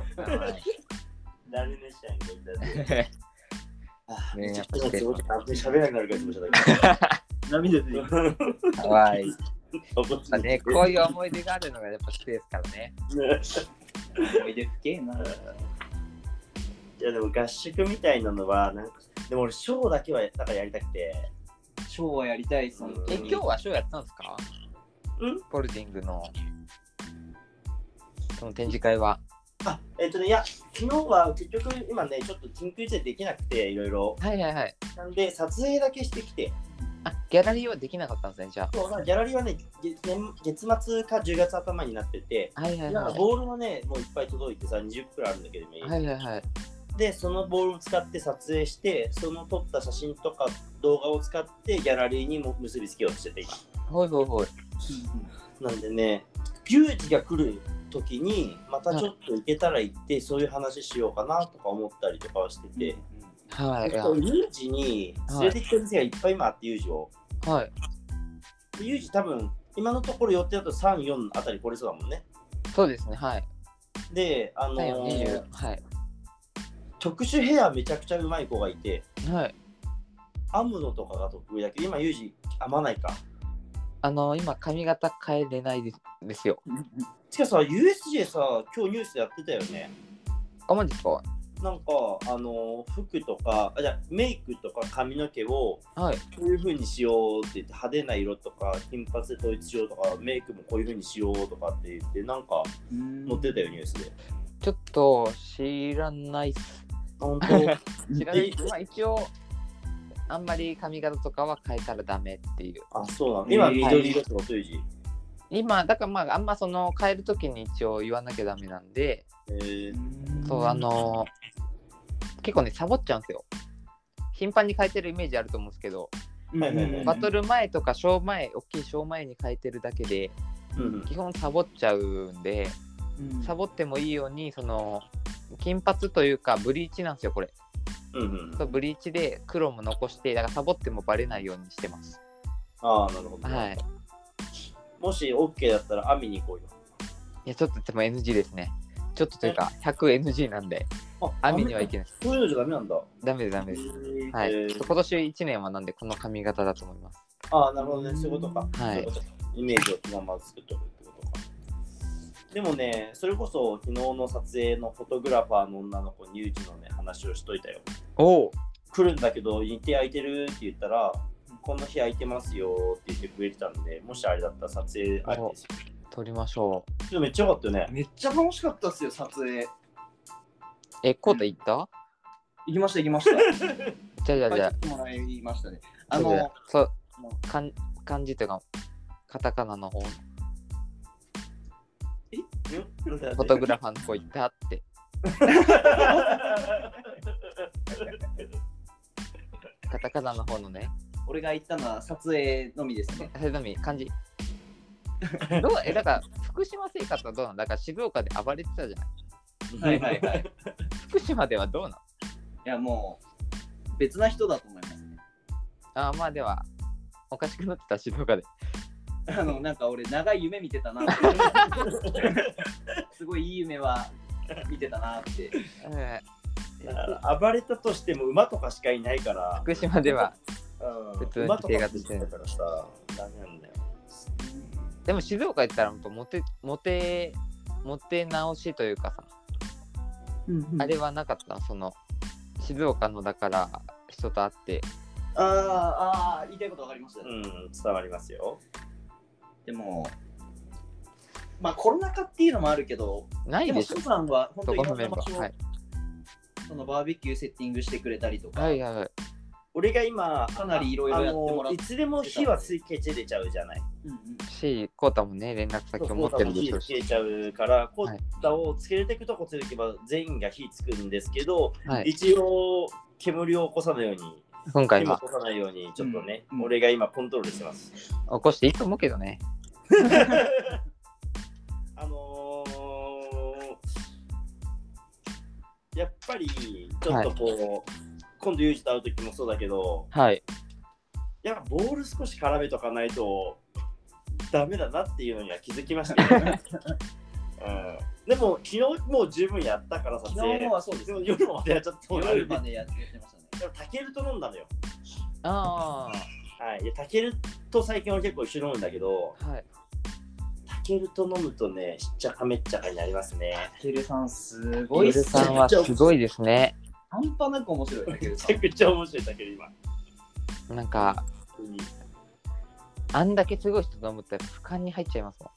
誰 ねしゃんけど。ねめちゃくちゃつぼちゃん、喋れなくなるからちゃんだ涙出てくる。けかわいい。ど。まあね、こういう思い出があるのがやっぱ好きですからね。思い出深えな。いやでも合宿みたいなのはなんかでも俺、ショーだけはだからやりたくて。ショーはやりたいっすね。え、今日はショーやったんですか？うん？ポルディングのその展示会は。あ、えっ、とね、いや、昨日は結局今ね、ちょっと緊急事態できなくて、いろいろ。はいはいはい。なんで、撮影だけしてきて、あ、ギャラリーはできなかったんですね、じゃそうまあギャラリーはね、月年月末か10月頭になってて、あ。はいはいはい。かボールもね、もういっぱい届いてさ、20くらいあるんだけど、ねはいはいはい。で、そのボールを使って撮影して、その撮った写真とか動画を使ってギャラリーにも結びつけようとしてて、今。ほいほいほい。なんでね、ユージが来る時に、またちょっと行けたら行って、そういう話しようかなとか思ったりとかはしてて、はい。ユージに連れてきてる店がいっぱい今あって、ユージを。はい。でユージ多分、今のところ予定だと3、4あたり来れそうだもんね。そうですね、はい。で、あのはい、ー20はい。特殊ヘアめちゃくちゃうまい子がいて、はい。編むのとかが得意だけど、今、ユージ編まないか。あの今、髪型変えれないですですよ。しかしさ、USJ さ、今日ニュースでやってたよね。あ、マジですか？なんか、あのー服とか、あじゃあメイクとか髪の毛をはい。こういう風にしようって言って、派手な色とか、金髪で統一しようとか、メイクもこういう風にしようとかって言って、なんか載ってたよ、ニュースで。ちょっと知らないっす。本当？知らない。まあ一応、あんまり髪型とかは変えたらダメっていう。あ、そうなの？今、緑色ってこと、ユージ。今、だからまあ、あんまその変えるときに一応言わなきゃダメなんで、えー、そう、あの結構ね、サボっちゃうんですよ。頻繁に変えてるイメージあると思うんですけど、バトル前とかショー前、大きいショー前に変えてるだけで、うん基本サボっちゃうんで、サボってもいいように、その、金髪というか、ブリーチなんですよ、これ。うんうん。そうブリーチで黒も残して、だからサボってもバレないようにしてます。ああ、なるほど、ねはい。もし OK だったら、編みに行こうよ。いや、ちょっとでも NG ですね。ちょっとというか、100NG なんで、あ網にはいけないです。そういうのじゃダメなんだ。ダメです、ダメです。はい。えーちょっと今年1年はなんで、この髪型だと思います。ああ、なるほどね、そういうことか。はいそういうことかイメージをそのまま作っておくってことか。でもね、それこそ昨日の撮影のフォトグラファーの女の子にユージのね、話をしといたよ。おお来るんだけど、日程空いてるって言ったら、この日空いてますよって言ってくれてたんで、もしあれだったら撮影ありですよ。撮りましょう。めっちゃ良かったよね。めっちゃ楽しかったっすよ、撮影。え、コータ行った？行きました、行きました。じゃあじゃあじゃあ帰ってもらいましたね。あの、そうもかん漢字というかカタカナの方フフォトグラファーの方行ったって カタカナの方のね俺が行ったのは撮影のみですね。それのみ漢字どうえだから福島生活はどうなんだから静岡で暴れてたじゃないはいはいはい。福島ではどうなんいや、もう、別な人だと思いますね。あーまあではおかしくなってた静岡で あの、なんか俺、長い夢見てたなって。すごいいい夢は見てたなって。え暴れたとしても馬とかしかいないからー、福島ではうん普通に生活してる。だからさ、ダメなんだよ。でも静岡行ったら本当モテモテモテ直しというかさ、あれはなかったその静岡のだから人と会って。あーあー、言いたいことわかりました。うん、伝わりますよ。でも、まあコロナ禍っていうのもあるけど、でも、ないでしょスーさんは本当そにいろんこのメンバー、な場所をはい、そのバーベキューセッティングしてくれたりとか、はいはいはい俺が今、かなりいろいろやってもらっあのいつでも火はついけちれちゃうじゃない。うんうん。しこうたもね連絡先を持ってるでしょうし。火つけちゃうから、コはい。ータをつけていくとこつけていけば全員が火つくんですけど、はい。一応煙を起こさないように、今回は。起こさないように、ちょっとね、うんうん。俺が今コントロールしてます。起こしていいと思うけどね。あのー、やっぱりちょっとこう、今度ユージと会う時もそうだけど、はい。やっぱボール少し絡めとかないとダメだなっていうのには気づきましたよね。うん、でも昨日もう十分やったから撮昨影日はそうですでも夜までやっちゃったもん夜までやってましたね。でもタケルと飲んだのよ。あはい、でタケルと最近は結構一緒に飲むんだけど、あはい。タケルと飲むとね、しっちゃかめっちゃかになりますね。ケルさん、すゴごいっすイルさんはすごいですね半端なく面白いだけどめちゃくちゃ面白いだけど今。なんか、あんだけすごい人と思ったら俯瞰に入っちゃいますもん。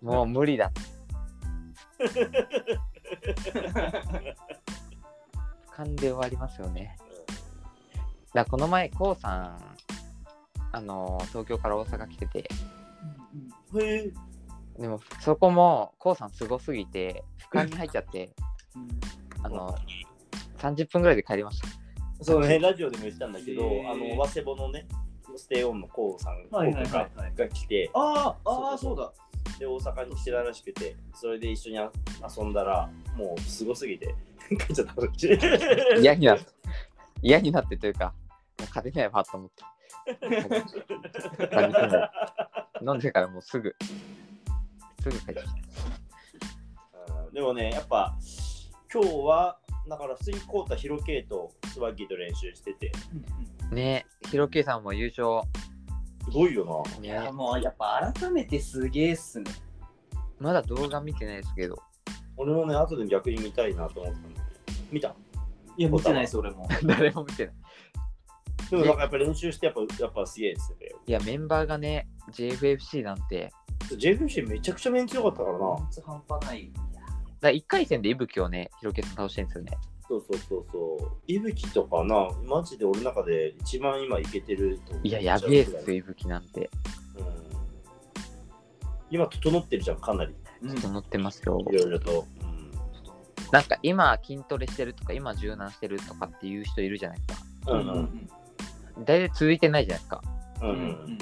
もう無理だ。俯瞰で終わりますよね。だからこの前、こうさん、あの、東京から大阪来てて、へえ。でもそこも、こうさんすごすぎて、俯瞰に入っちゃって、あの、30分ぐらいで帰りました。そうね、ラジオでも言ってたんだけど、あの、早稲田のね、ステイオンのコウさん、はいはいはいコウがはいが来て、ああ、ああ、そそうだ。で、大阪に来てたらしくて、それで一緒にあ遊んだら、もうすごすぎて、帰っちゃった。嫌になって、嫌になってというか、もう勝てないわと思って。飲んでからもうすぐ、すぐ帰ってきた。うんでもね、やっぱ、今日は、だから普通にコータ、ヒロケイとスワッギーと練習してて、ねえ、ヒロケイさんも優勝。すごいよな。いや、もうやっぱ改めてすげえっすね。まだ動画見てないですけど、俺もね、後で逆に見たいなと思ってたんだけど、見た？いや、見てないです、俺も。誰も見てない。でもなんかやっぱ練習してやっぱやっぱすげえですよね。いや、メンバーがね、JFFC なんて、JFC めちゃくちゃメンツ良かったからな。半端ない。だ1回戦で伊吹をね、ヒロケイさん倒してるんですよね。そうそうそうそう。いぶきとかな、マジで俺の中で一番今いけてると思ういや、やべえっすよ、伊吹なんて。うん今整ってるじゃん、かなり。整ってますよ。いろいろと。うんなんか今筋トレしてるとか、今柔軟してるとかっていう人いるじゃないですか。うんうん大体続いてないじゃないですか。うんううんん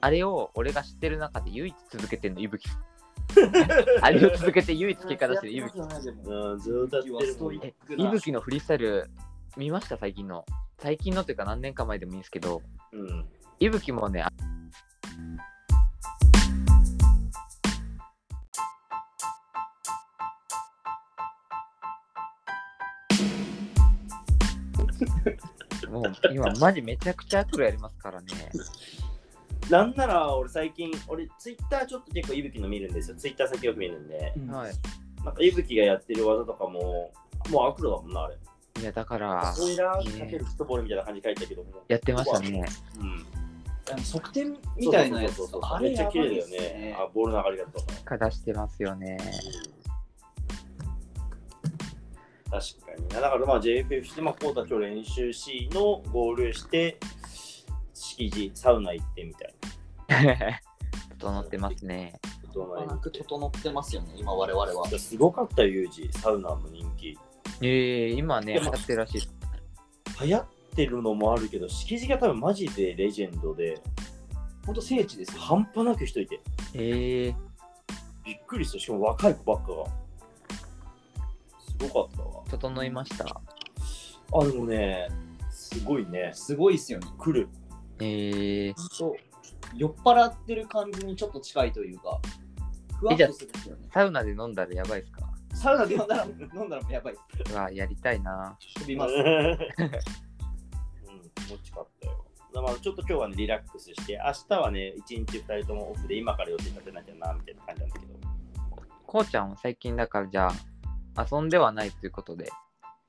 あれを俺が知ってる中で唯一続けてるの、伊吹。あれを続けて唯一結果出してる伊吹。うん、ずーっとやってるもん。え、伊吹のフリースタイル見ました最近の？最近のというか何年か前でもいいんですけど、うん。伊吹もね、あもう今マジめちゃくちゃアクロやりますからね。なんなら俺最近、俺ツイッターちょっと結構いぶきの見るんですよ。ツイッター先よく見るんで。はい。なんかいぶきがやってる技とかも、もうアクロだもんな、あれ。いやだからスポイラーかけるフットボールみたいな感じで書いたけども。やってましたね。うん。あの側転みたいなやつそうそうそうそうあれめっちゃ綺麗だよやばいっすね。あ、ボールの上がり方とか。か出してますよね。確かにな。だからまあ JFF して、まあ、コータ今日練習しのゴールして、敷地、サウナ行ってみたい 整ってますね。な。整な。いに行って整ってますよね、今我々は。すごかったよ、ユージ。サウナの人気。ええ今ね、流行ってるらしい。流行ってるのもあるけど、敷地が多分マジでレジェンドで、本当聖地ですよ。半端なく人いて、ええびっくりした。しかも若い子ばっかが。すごかったわ。整いました？あ、でもね、すごいね。すごいっすよね。来る。ええそう酔っ払ってる感じにちょっと近いというか、ふわっとするんですよね。サウナで飲んだらやばいですか？サウナで飲んだら飲んだらもうやばいっす。うわ、やりたいな。うん、飛びます。気持ちよかったよ。だからちょっと今日はね、リラックスして、明日はね、1日2人ともオフで今から予定立てなきゃな、みたいな感じなんだけど。こうちゃんは最近だからじゃあ、遊んではないということで。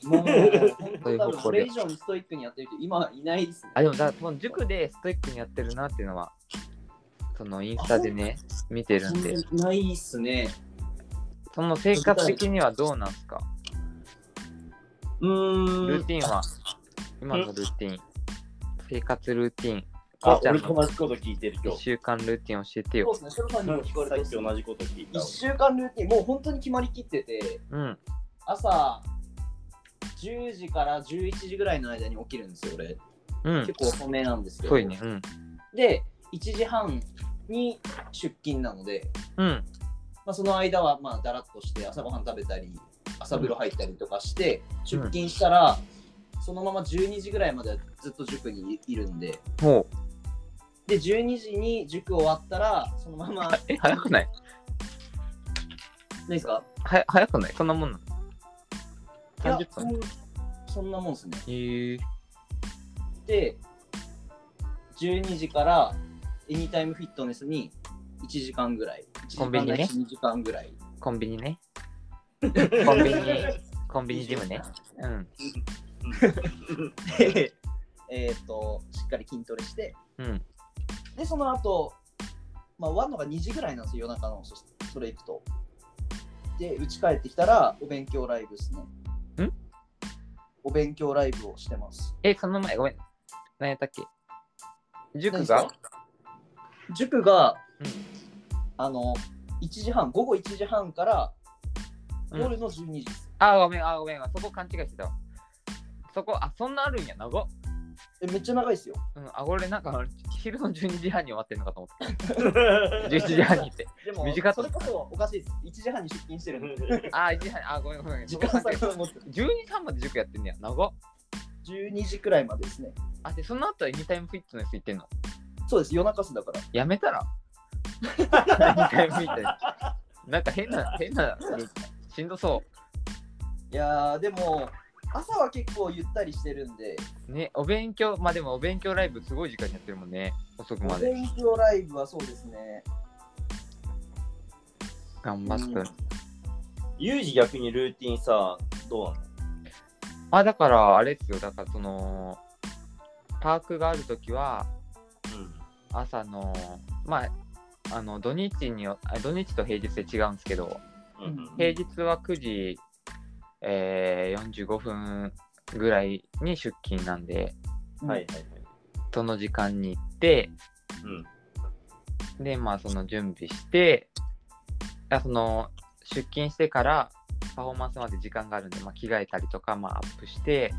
もう、本当多分方向でそれ以上にストイックにやってる人、今いないですね。あ、でもだその塾でストイックにやってるなっていうのは、そのインスタでね、見てるんで、なないっすね。その生活的にはどうなんすか？うーん。ルーティンは、今のルーティン、生活ルーティン、こあうち、ゃん俺の同じこと聞いてる今1日。週間ルーティン教えてよ。そうですね、ショロさんにも聞こえさるっき同じこと聞いた1。週間ルーティン、もう本当に決まりきってて、うん。朝10時から11時ぐらいの間に起きるんですよ、俺。うん。結構遅めなんですけど。ね。うん。で、1時半に出勤なので、うん。まあ、その間はまあだらっとして朝ごはん食べたり朝風呂入ったりとかして、出勤したら、そのまま12時ぐらいまではずっと塾にいるんでもう、で12時に塾終わったらそのままえ、早くない？何ですか？は早くない？そんなもんなの？?30 分そんなもんですね。へえ。で12時からエニタイムフィットネスに1時間ぐらい。1コンビニね。ないし2時間ぐらい。コンビニね。コンビニ コンビニジムね。うん。でえっと、しっかり筋トレして、うん。で、その後、まあ、終わるのが2時ぐらいなん。ですよ、夜中の、そそれ行くと。で、家帰ってきたら、お勉強ライブですね。ん？お勉強ライブをしてます。え、その前、ごめん。何やったっけ？塾何が塾が、うんあの、1時半、午後1時半からうん夜の12時です。あ、ごめん、あ、ごめん、そこ勘違いしてたわ。そこ、あ、そんなあるんや、長っ。えめっちゃ長いですよ。うん、あ、俺なんか、昼の12時半に終わってんのかと思った。11時半にって。でも、短っそれこそおかしいです。1時半に出勤してるんで、あ、1時半、あ、ごめん、ごめん。時間差が持って12時半まで塾やってんねや、長っ。12時くらいまでですね。あ、で、その後はエニタイムフィットネス行ってんの？そうです、夜中っすだから。やめたら？エニタイムフィットネス。なんか変な、変な、しんどそいやー、でも、朝は結構ゆったりしてるんで、う。ね、お勉強、まあでもお勉強ライブすごい時間にやってるもんね。遅くおまで。勉強ライブはそうですね。頑張って。うんユージ逆にルーティンさ、どうなの？あ、だから、あれですよ。だから、その、パークがあるときは、朝の、まあ、あの土日に土日と平日で違うんですけど、うん。うん平日は9時、えー45分ぐらいに出勤なんで、はいはいはい。その時間に行って、うん。で、まあ、その準備して、あその出勤してからパフォーマンスまで時間があるんで、まあ、着替えたりとか、まあ、アップして、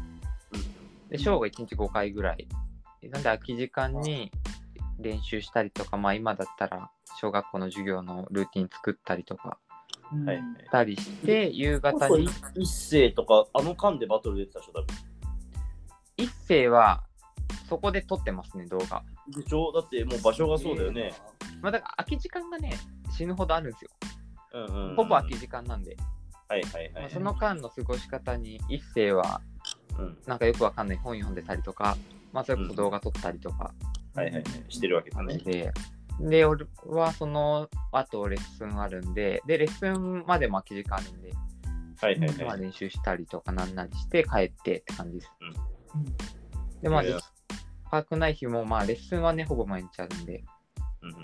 で、ショーが1日5回ぐらい。なんで、空き時間に練習したりとか、まあ、今だったら、小学校の授業のルーティン作ったりとか、うんはいたりして、夕方に、一世とか、あの間でバトル出てたでしょ、多分。一世は、そこで撮ってますね、動画。でしょ？だってもう場所がそうだよね。まあ、だから、空き時間がね、死ぬほどあるんですよ。うんうんうん。ほぼ空き時間なんで、はいはいはい。まあ、その間の過ごし方に、一世は、うん。なんかよくわかんない本読んでたりとか、まあ、それこそ動画撮ったりとか、はいはいはい。してるわけだね。で、で、俺はその後レッスンあるんで、で、レッスンまでも空き時間あるんで、はいはいまあ、はい。練習したりとかなんなりして帰ってって感じです。で、まあ、いやパークない日も、まあ、レッスンはね、ほぼ毎日あるんで、うんうん。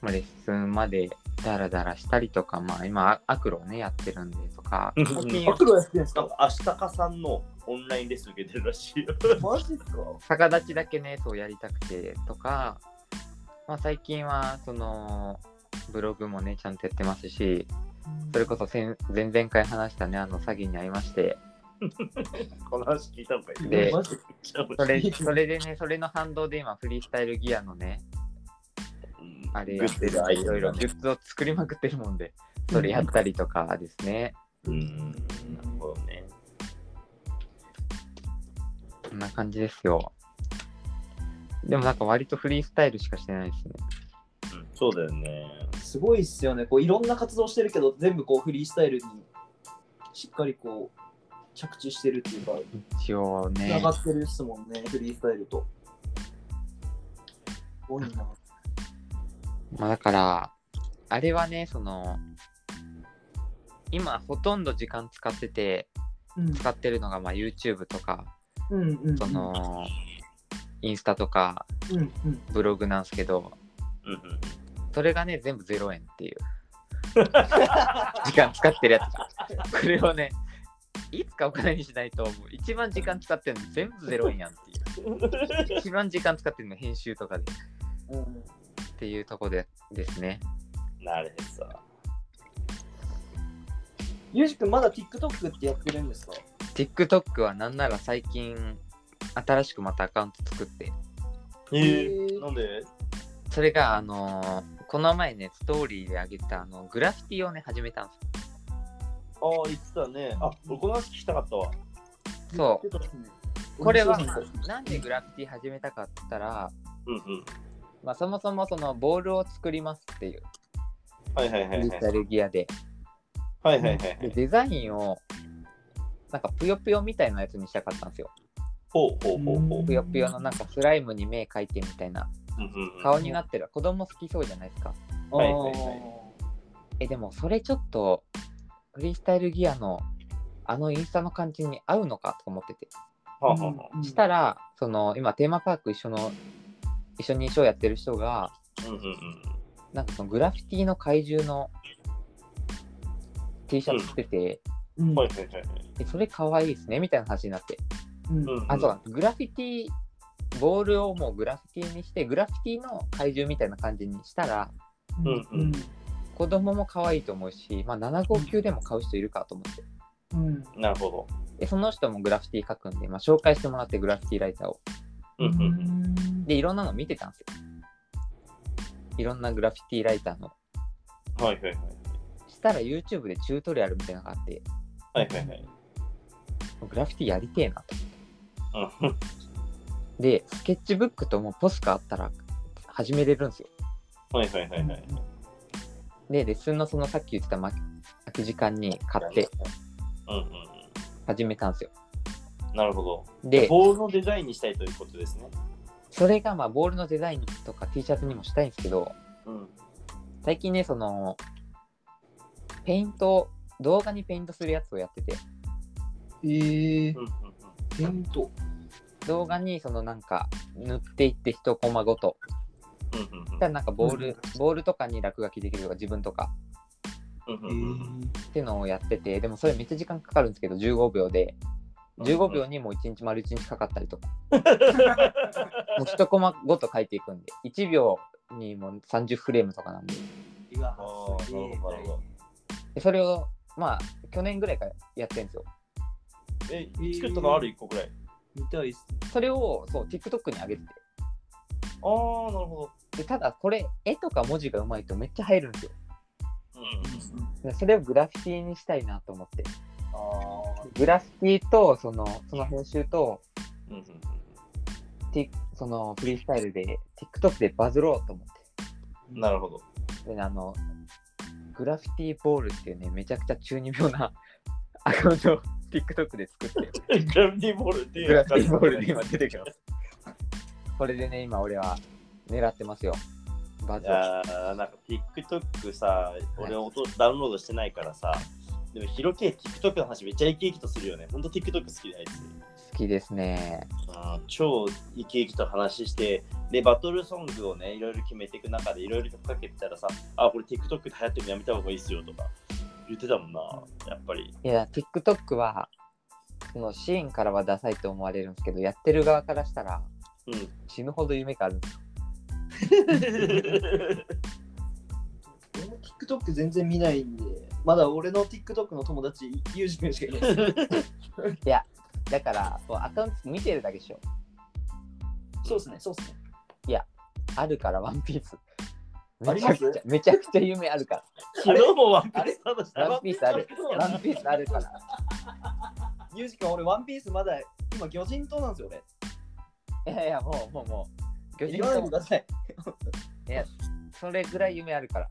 まあ、レッスンまでダラダラしたりとか、まあ、今、アアクロをね、やってるんでとか、うん。最近アクロやってるんですか？なんか、明日かさんのオンラインレッスン受けてるらしいよ。マジですか？逆立ちだけね、そうやりたくてとか、まあ、最近は、その、ブログもね、ちゃんとやってますし、それこそ先前々回話したね、あの詐欺に遭いまして、この話聞いたのかいでマジそれそれでね、それの反動で今、フリースタイルギアのね、うん。あれやってるいろいろグッズを作りまくってるもんで、それやったりとかですね、うん。なるほどね。こんな感じですよ。でもなんか割とフリースタイルしかしてないですね。うんそうだよね。すごいっすよね。こういろんな活動してるけど、全部こうフリースタイルにしっかりこう着地してるっていうか、一応つなねが、ってるっすもんね、フリースタイルと。すごいな。まあだから、あれはね、その、今ほとんど時間使ってて、うん使ってるのがまあ YouTube とか、うんうん。その、インスタとかうんうん。ブログなんですけど、うんうんそれがね、全部0円っていう。時間使ってるやつ。これをね、いつかお金にしないと、もう一番時間使ってるの全部0円やんっていう。一番時間使ってるの編集とかでうんっていうとこでですね。なるへそ。ゆうじくんまだ TikTok ってやってるんですか？TikTok はなんなら最近新しくまたアカウント作って、えーー、なんで？それがあのーこの前ね、ストーリーで上げたあのグラフィティをね、始めたんですああ、言ってたね。あ、俺この話聞きたかったわ。よ。そ言ってたっすねう。これは面白いなんでグラフィティ始めたかって言ったら、うんうん。まあ、そもそもそのボールを作りますっていう、はいはいはいはい。デジタルギアで。はいはいはいはい。でデザインを、なんかぷよぷよみたいなやつにしたかったんですよ。ほうほうほうほう。ぷよぷよのなんかスライムに目描いてみたいなうんうんうん顔になってる。子供好きそうじゃないですか。はいはいはいえ、でもそれちょっと、フリースタイルギアのあのインスタの感じに合うのかとか思ってて。はあはあはあしたら、その今テーマパーク一緒の、一緒にショーやってる人が、うんうんうん。なんかそのグラフィティの怪獣の T シャツ着てて、うんはいはいはい。えそれ可愛いですねみたいな話になって。うんうんあ、そうだ、グラフィティ、ボールをもうグラフィティにして、グラフィティの怪獣みたいな感じにしたら、うんうん子供も可愛いと思うし、まあ、759でも買う人いるかと思って。うんなるほど。で、その人もグラフィティ書くんで、まあ、紹介してもらってグラフィティライターを。うんうんうん。で、いろんなの見てたんですよ。いろんなグラフィティライターの。はいはいはい。したら YouTube でチュートリアルみたいなのがあって、はいはいはい。グラフィティやりてえなと。うんで、スケッチブックともうポスカあったら始めれるんですよ。はいはいはいはい。で、レッスンのそのさっき言ってたま空き時間に買ってうんうんう始めたんですよ。ん。なるほど。で、ボールのデザインにしたいということですね。それがまあボールのデザインとか T シャツにもしたいんですけど、うん。最近ね、その、ペイント、動画にペイントするやつをやってて、えーうんうんペイント動画にそのなんか塗っていって一コマごと、うんうんうん。そしたらなんかボール、ボールとかに落書きできるとか自分とか。うんえうんうん。っていうのをやってて、でもそれめっちゃ時間かかるんですけど、15秒で、15秒にもう1日丸1日かかったりとか、もう一コマごと書いていくんで、1秒にもう30フレームとかなんで、うわあーすげえ。なるほどなるほどでそれをまあ去年ぐらいからやってるんですよ。え、作ったのある一個ぐらい？見たいっすそれをそう TikTok に上げてて、ああ、なるほでただこれ絵とか文字がうまいとめっちゃ入るんですよ。ど。うん。でそれをグラフィティにしたいなと思って。ああ。グラフィティとそのその編集と、うんうんティそのフリースタイルで TikTok でバズろうと思っうん。なるほど。て。で、あの、グラフィティボールっていうね、めちゃくちゃ中二病なアカウントを TikTok で作って、グラティボールっていうグラティボールで今出てきます。これでね、今俺は狙ってますよ。バいズを。やーなんか TikTok さ、俺音ダウンロードしてないからさ、でもヒロケ TikTok の話めっちゃ生き生きとするよね。ほんと TikTok 好きだあいつ。好きですね。あー超生き生きと話して、で、バトルソングをね、いろいろ決めていく中で、いろいろかけてたらさ、あ、これ TikTok で流行ってるのやめた方がいいっすよとか言ってたもんな、やっぱり。いや、TikTok は、そのシーンからはダサいと思われるんですけど、やってる側からしたらうん。死ぬほど夢があるんですよ。俺も TikTok 全然見ないんでまだ俺の TikTok の友達ユージ君しかいない いや、だから、もうアカウント見てるだけでしょ。そうですねそうですねあるから、ワンピース。めちゃくちゃめちゃくちゃ夢あるから。昨日もワンピース話したワンピースある。ワンピースあるから。ユージ君俺ワンピースまだ今魚人島なんですよ俺いやいや、もう、もう、もう。魚人言わないでく島、ださいいや、それぐらい夢あるから。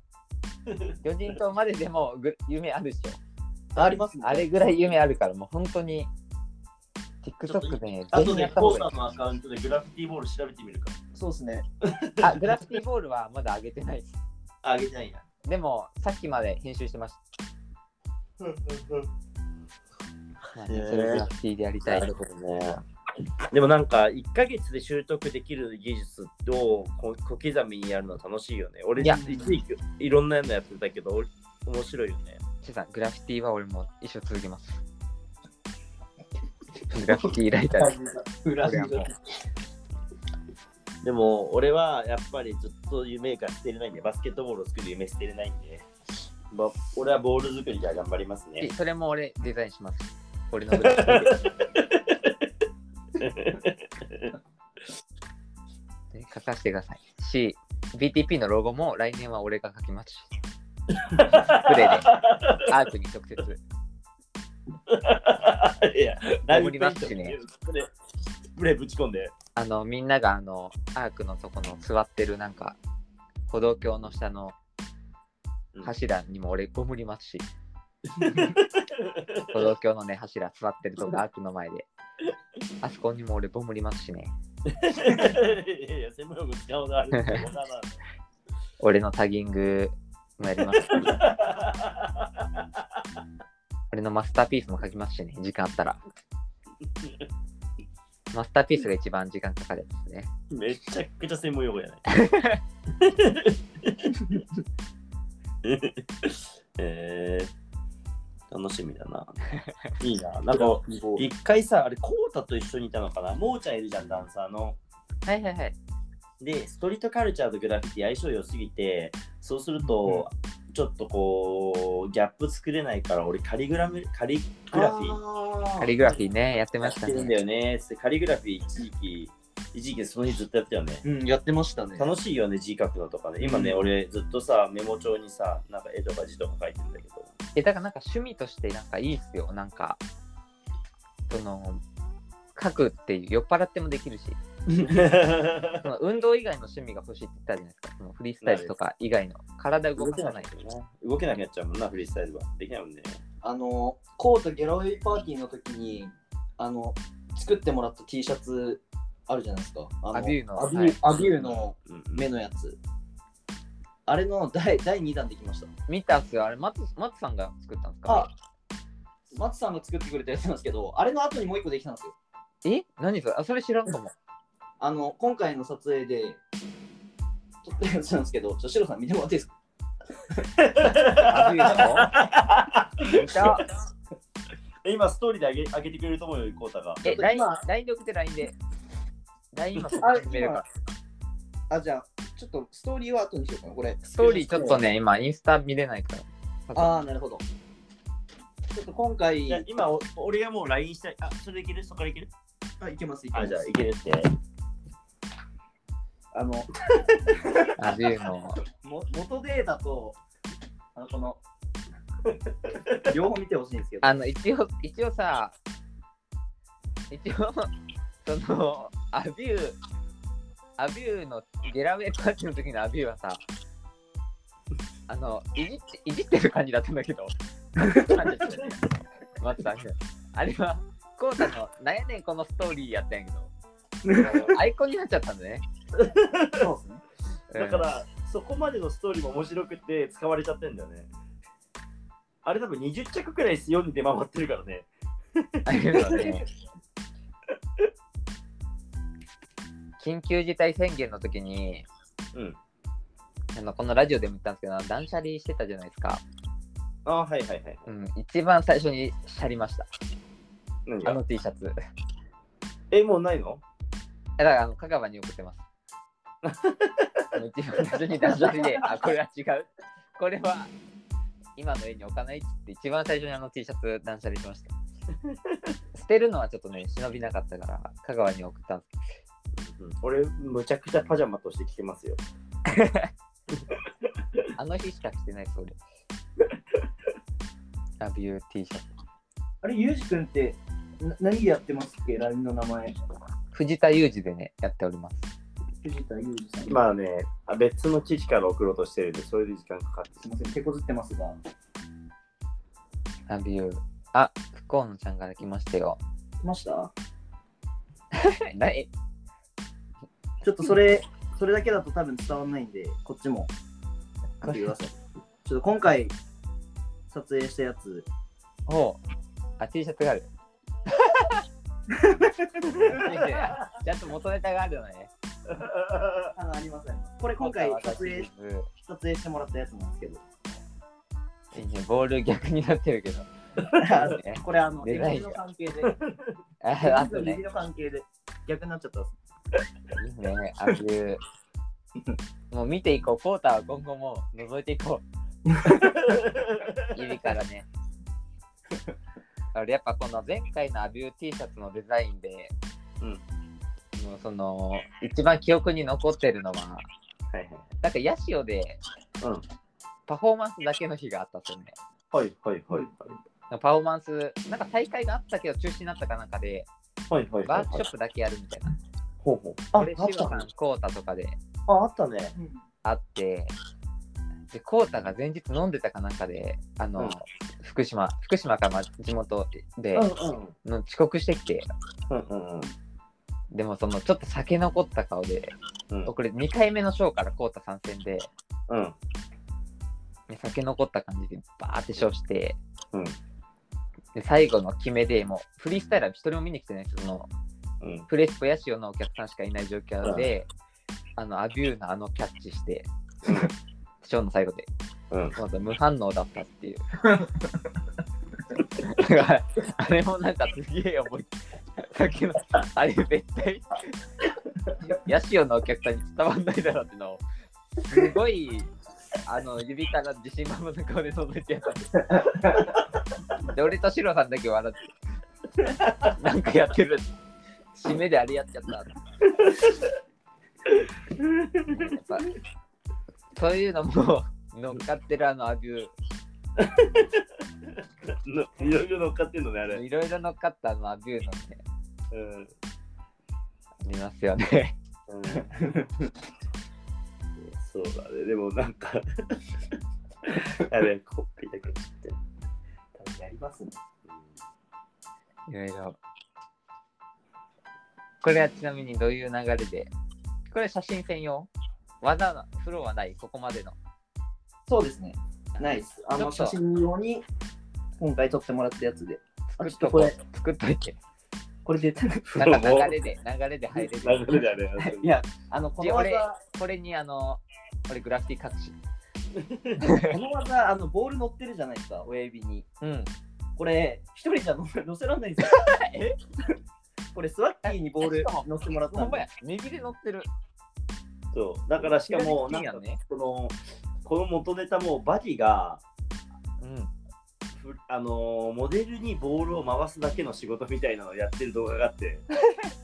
魚人島まででもぐ夢あるでしょ。ありますねあれぐらい夢あるから、もう本当に、TikTok であとでコーさんのアカウントでグラフィティボール調べてみるか。そうですねい。あ、グラフィティボールはまだ上げてないです。あ、あげてないな。でも、さっきまで編集してました。まあねへーそれをグラフィティでやりたい。なるほどね。でもなんか1ヶ月で習得できる技術を小小刻みにやるの楽しいよね。俺いや一時期いろんなのやってたけどお面白いよね。ちさん、グラフィティは俺も一生続けます。グラフィティライターです。裏俺はもうでも俺はやっぱりずっと夢が捨てれないんで、バスケットボールを作る夢捨てれないんで、ま俺はボール作りじゃ頑張りますね。それも俺デザインします。俺のグラフ書かせてください。し、BTP のロゴも来年は俺が書きますプレーでアークに直接。いや、守りますしねプレーぶち込んで。あの、みんながあの、アークのそこの座ってるなんか、歩道橋の下の柱にも俺ごむりますし、歩道橋のね、柱座ってるとこアークの前で、あそこにも俺ぼむりますしね、いやいや、専門用語使うことある。俺のタギングもやります。し、俺のマスターピースも書きますしね、時間あったら。マスターピースが一番時間かかるやつですね。めちゃくちゃ専門用語やね。えー、楽しみだな。いいな。なんか、一回さ、あれ、コータと一緒にいたのかな？モーちゃんいるじゃん、ダンサーの。はいはいはい。で、ストリートカルチャーとグラフィティ相性良すぎて、そうすると、ちょっとこう、ギャップ作れないから、俺カリグラム、カリグラフィーカリグラフィーね、やってまやっしたてるんだね。よね。カリグラフィー一時期、一時期その日ずっとやってたよね。うん、やってましたね。楽しいよね、字書くのとかね。今ね、うん俺ずっとさ、メモ帳にさ、なんか絵とか字とか書いてるんだけど。え、だからなんか趣味としてなんかいいっすよ。なんか、その、書くっていう、酔っ払ってもできるし、その運動以外の趣味が欲しいって言ったじゃないですか。そのフリースタイルとか以外の。体動かさないと。な。動けなくなっちゃうもんな、フリースタイルは。できないもんね。あの、コートギャラウェイパーティーの時に、あの、作ってもらった T シャツあるじゃないですか。あのアビューのアビュはいーアビューのうん目のやつ。あれの第第2弾できました。見たっすよ。あれ、松松さんが作ったんですか？あ、松さんが作ってくれたやつなんですけど、あれの後にもう一個できたんですよ。え？何それ？あ、それ知らんかも。あの、今回の撮影で、撮ったやつなんですけど、ちょっとシロさん見てもらっていいですか？今、ストーリーであげ上げてくれると思うよ、コータが。え、今 LINE, LINE で送って LINE で。LINE 今そこあ始めるから。あ、じゃあ、ちょっとストーリーは後にしようかな、これ。ストーリーちょっとね、今インスタ見れないから。ああ、なるほど。ちょっと今回、いや今お、俺がもう LINE したい。あ、それでいける？そこからいける？あ、いけます、いけまあ、す。じゃあいけるって。あの、アビューの。も元データと、あの、この、両方見てほしいんですけど、あの、一応、一応さ、一応、その、アビュー、アビューのゲラウェイパーティーの時のアビューはさ、あの、いじって、いじってる感じだったんだけど、待ってたあれは、コータの、なんやねんこのストーリーやったんやけど、アイコンになっちゃったんだね。そうですね。うんだから、そこまでのストーリーも面白くて使われちゃってんだよね。あれ多分20着くらい世に出回ってるからね。あれだね。緊急事態宣言の時に、うん。あのこのラジオでも言ったんですけど、断捨離してたじゃないですか。あはいはいはい。うん、一番最初にシャリました。何が？あの T シャツ。え、もうないの？だから、あの、香川に送ってます。あの一番最初に断捨離で、あ、これは違う。これは今の家に置かないっつって、一番最初にあの T シャツ断捨離しました。捨てるのはちょっとね、忍びなかったから、香川に送ったんですうん俺、むちゃくちゃパジャマとして着てますよ。あの日しか着てないです、俺。ラビュー T シャツ。あれ、ゆうじくんってな何でやってますっけ ?LINE の名前。藤田裕二でね、やっております。藤田ゆうじさん。すまあね、あ別の父から送ろうとしてるんで、それで時間かかってみません、手こずってますが。ラビュー。あ、不幸のちゃんから来ましたよ。来ました？なえちょっとそれ、それだけだと多分伝わらないんで、こっちも。てください。ちょっと今回、撮影したやつ、おうあ、T シャツがある。ちゃんと元ネタがあるのね。あの、ありません。これ今回 撮影、うん撮影してもらったやつなんですけど。ボール逆になってるけど。ね これあの、デザイン指の関係で、ああとね指、の関係で逆になっちゃった。いいね、ああいう。もう見ていこう、コータは今後も覗いていこう。指からね。俺やっぱこの前回のアビュー T シャツのデザインで、うんもうその一番記憶に残ってるのは、はいはい。なんかヤシオでうん。パフォーマンスだけの日があったんですよね。はいはいはいパフォーマンス、なんか大会があったけど中止になったかなんかで、はい。はいはいはいワークショップだけやるみたいな。ほうほう。これ、シロさん、コータとかであ、あったね。あって、で、コータが前日飲んでたかなんかで、あの、うん福島、福島からま地元で、うんの遅刻してきて、うんうんうん。でもそのちょっと酒残った顔で、うん。これ2回目のショーからコータ参戦で、うん。ね酒残った感じでバーってショーして、うん。で最後の決めでもうフリースタイラー一人も見に来てないんですよ。そのうん。プレスポヤシオのお客さんしかいない状況で、あのアビューのあのキャッチして、ショーの最後で、うん。まず無反応だったっていう。だからあれもなんかすげえ思い、さっきの、あれ絶対、ヤシオのお客さんに伝わんないだろうってのを、すごい、あの、指から自信満々の顔で覗いてやった。で、俺とシロさんだけ笑って、なんかやってる。締めであれやっちゃった。やっぱそういうのも乗っかってるあのアビュの いろいろ乗っかってんのね、あー、れ。いろいろ乗っかったあのアビューのね、うん。ありますよね。うんそうだね。でもなんか、あれ、コッピーだけ知ってる。多分やりますね。いろいろ。これはちなみにどういう流れで？これ写真専用？技のフローはないここまでの。そうですね。ナイス。あちょっとの写真用に今回撮ってもらったやつで。あ作っとこちょっとこれ、作っといて。これで。なんか流れで、流れで入れる。流れであれ。いや、あの、この俺技、これにあの、これグラフィティ隠し。この技、あの、ボール乗ってるじゃないですか、親指に。うん。これ、一人じゃ乗せ乗せらんないんですよ。え？これ、スワッキーにボール乗せてもらったんでほんまや、右で乗ってる。そう。だからしかも、なんかねこの、この元ネタもバディが、うん。ふあのーモデルにボールを回すだけの仕事みたいなのをやってる動画があって、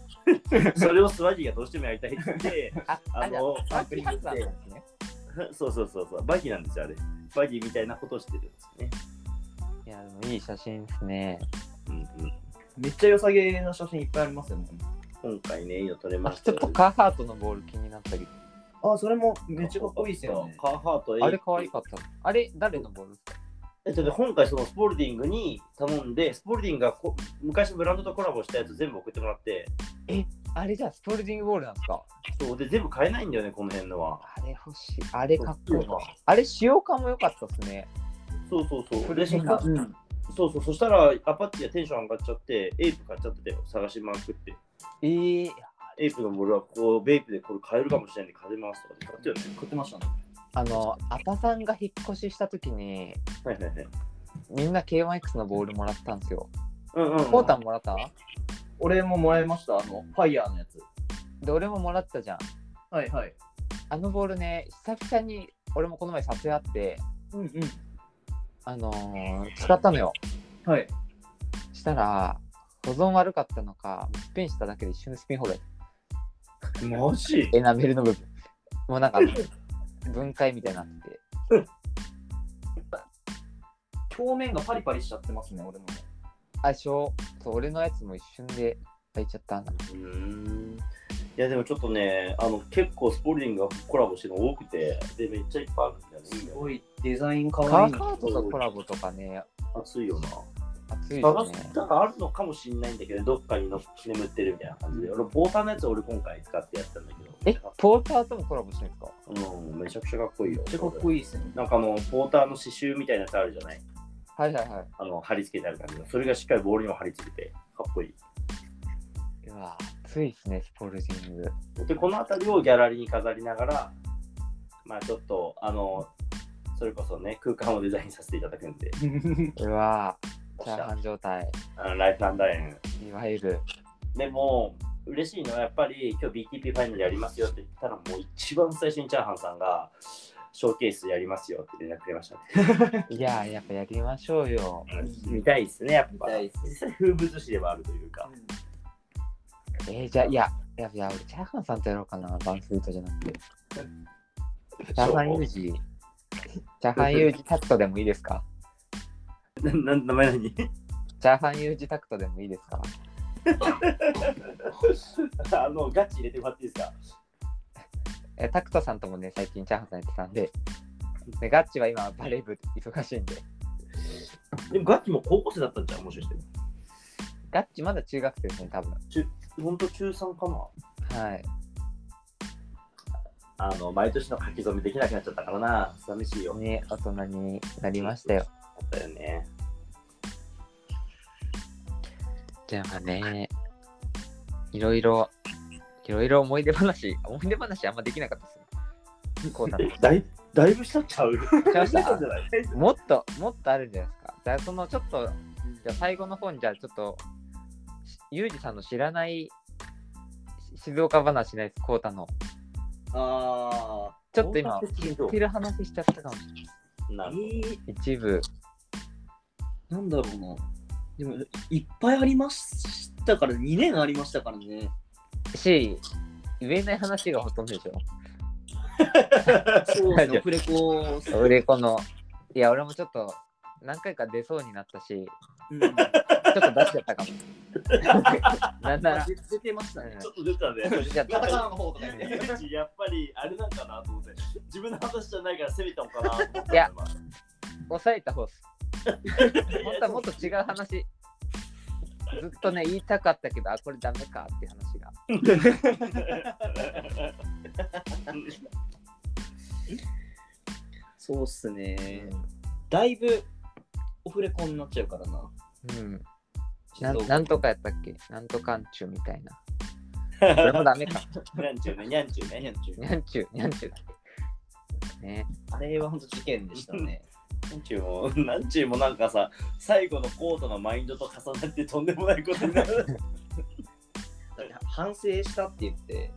それをスワディがどうしてもやりたいって言って、あ、のサンプリングなんですね。そうそうそうそう、バギーなんですよ、あれ。バギーみたいなことをしてるんですよね。いや、でもいい写真ですね。うんうん、めっちゃ良さげな写真いっぱいありますよね。今回ね、いいの撮れあましたちょっとカーハートのボール気になったけど。あ、それもめっちゃかっこいいですよね。カーハートあれ可愛かった。あれ、誰のボールですか？えっとね、今回そのスポルディングに頼んで、スポルディングがこ昔ブランドとコラボしたやつ全部送ってもらって、あれじゃあスポルディングボールなんですか？そうで全部買えないんだよね、この辺のは。あれ欲しい。あれかっこいい。あれ使用感も良かったですね。そうそうそう。フでそしたルシンガーうん。そうそう、そしたらアパッチがテンション上がっちゃって、エイプ買っちゃってたよ、探しまくって。えー、エイプのボールはこう、ベイプでこれ買えるかもしれないんで買いますとかで買ったよね。買ってましたね。あの、アパさんが引っ越しした時に、はいはいはい。みんな K1X のボールもらったんですよ。うんうん、コータンもらった？俺ももらいました、あの、ファイヤーのやつ。で、俺ももらったじゃん。はいはい。あのボールね、久々に俺もこの前撮影あって、うんうん。あのー使ったのよ。はい。したら、保存悪かったのか、スピンしただけで一瞬でスピンホールマジ？エナメルの部分。もうなんか、分解みたいになってて。表面がパリパリしちゃってますね、俺も。あ、しょう。そう、俺のやつも一瞬で開いちゃったんだ。うーん。いやでもちょっとね、あの結構スポルディングがコラボしてるの多くて、で、めっちゃいっぱいあるんだよね。すごいデザインかカわいいー。カートとコラボとかね、熱いよな。熱いすね。たらあるのかもしれないんだけど、どっかにの眠ってるみたいな感じで。俺、ポーターのやつ俺今回使ってやったんだけど。え、ポーターともコラボしてるんですかうん、めちゃくちゃかっこいいよ。めっちゃかっこいいですね。なんかあの、ポーターの刺繍みたいなやつあるじゃない？はいはいはい。あの、貼り付けてある感じの。それがしっかりボールにも貼り付けて、かっこいい。うわ、熱いですね、スポルディング。で、この辺りをギャラリーに飾りながら、まあちょっと、あの、それこそね、空間をデザインさせていただくんで、うわ、チャーハン状態。あのライフダーエン。いわゆる。でも、嬉しいのはやっぱり、今日 BTP ファイナルやりますよって言ったら、もう一番最初にチャーハンさんが、ショーケースやりますよって連絡くれましたね。いや、やっぱやりましょうよ。見たいですね、やっぱ。見たいっす実際風物詩ではあるというか。えー、じゃあ、いや、いや、いや、俺、チャーハンさんとやろうかな、バンスイートじゃなくて。チャーハンユージ、チャーハンユージタクトでもいいですか？なな名前何？チャーハンユージタクトでもいいですか？あの、ガチ入れてもらっていいですか？えタクトさんともね、最近チャーハンさんやってたんで、でガッチは今、バレー部忙しいんで、でもガチも高校生だったんじゃん、もしかして。ガッチまだ中学生ですね、多分。ほんと中3かな？はい。あの、毎年の書き初めできなくなっちゃったからな。寂しいよ。ね、大人になりましたよ。だったよね。でもね、いろいろ、いろいろ思い出話、思い出話あんまできなかったですね。こうだと。だいだいぶしたっちゃう？しましたたんじゃない？もっと、もっとあるんじゃないですか。じゃあ、そのちょっと、じゃあ最後の方に、じゃあちょっと、しユージさんの知らないし静岡話ないです、コータの。あちょっと今、知ってる話しちゃったかもしれなー、なるほどえー、い。一部。なんだろうな。でも、いっぱいありましたから、2年ありましたからね。し、言えない話がほとんどでしょ。そうですね、オフレコ、俺、この、いや、俺もちょっと、何回か出そうになったし、うん、ちょっと出しちゃったかも。なんなら、出出てましたね。ちょっと出たね。出ちゃった。やっぱりあれなんかなと思って自分の話じゃないから攻めたのかなと思っていや抑えた方っす。本当はもっと違う話。ずっとね、言いたかったけど、あ、これダメかって話が。そうっすね。だいぶオフレコになっちゃうからな。うん。静岡なんなんとかやったっけ？なんとかんちゅうみたいな。これもダメか。にゃんちゅうねにゃんちゅうねにゃんちゅうにゃんちゅう、にゃんちゅうだ。ね。あれは本当事件でしたね。なんちゅうも、なんちゅうもなんかさ、最後のコートのマインドと重なってとんでもないことになる。反省したって言って、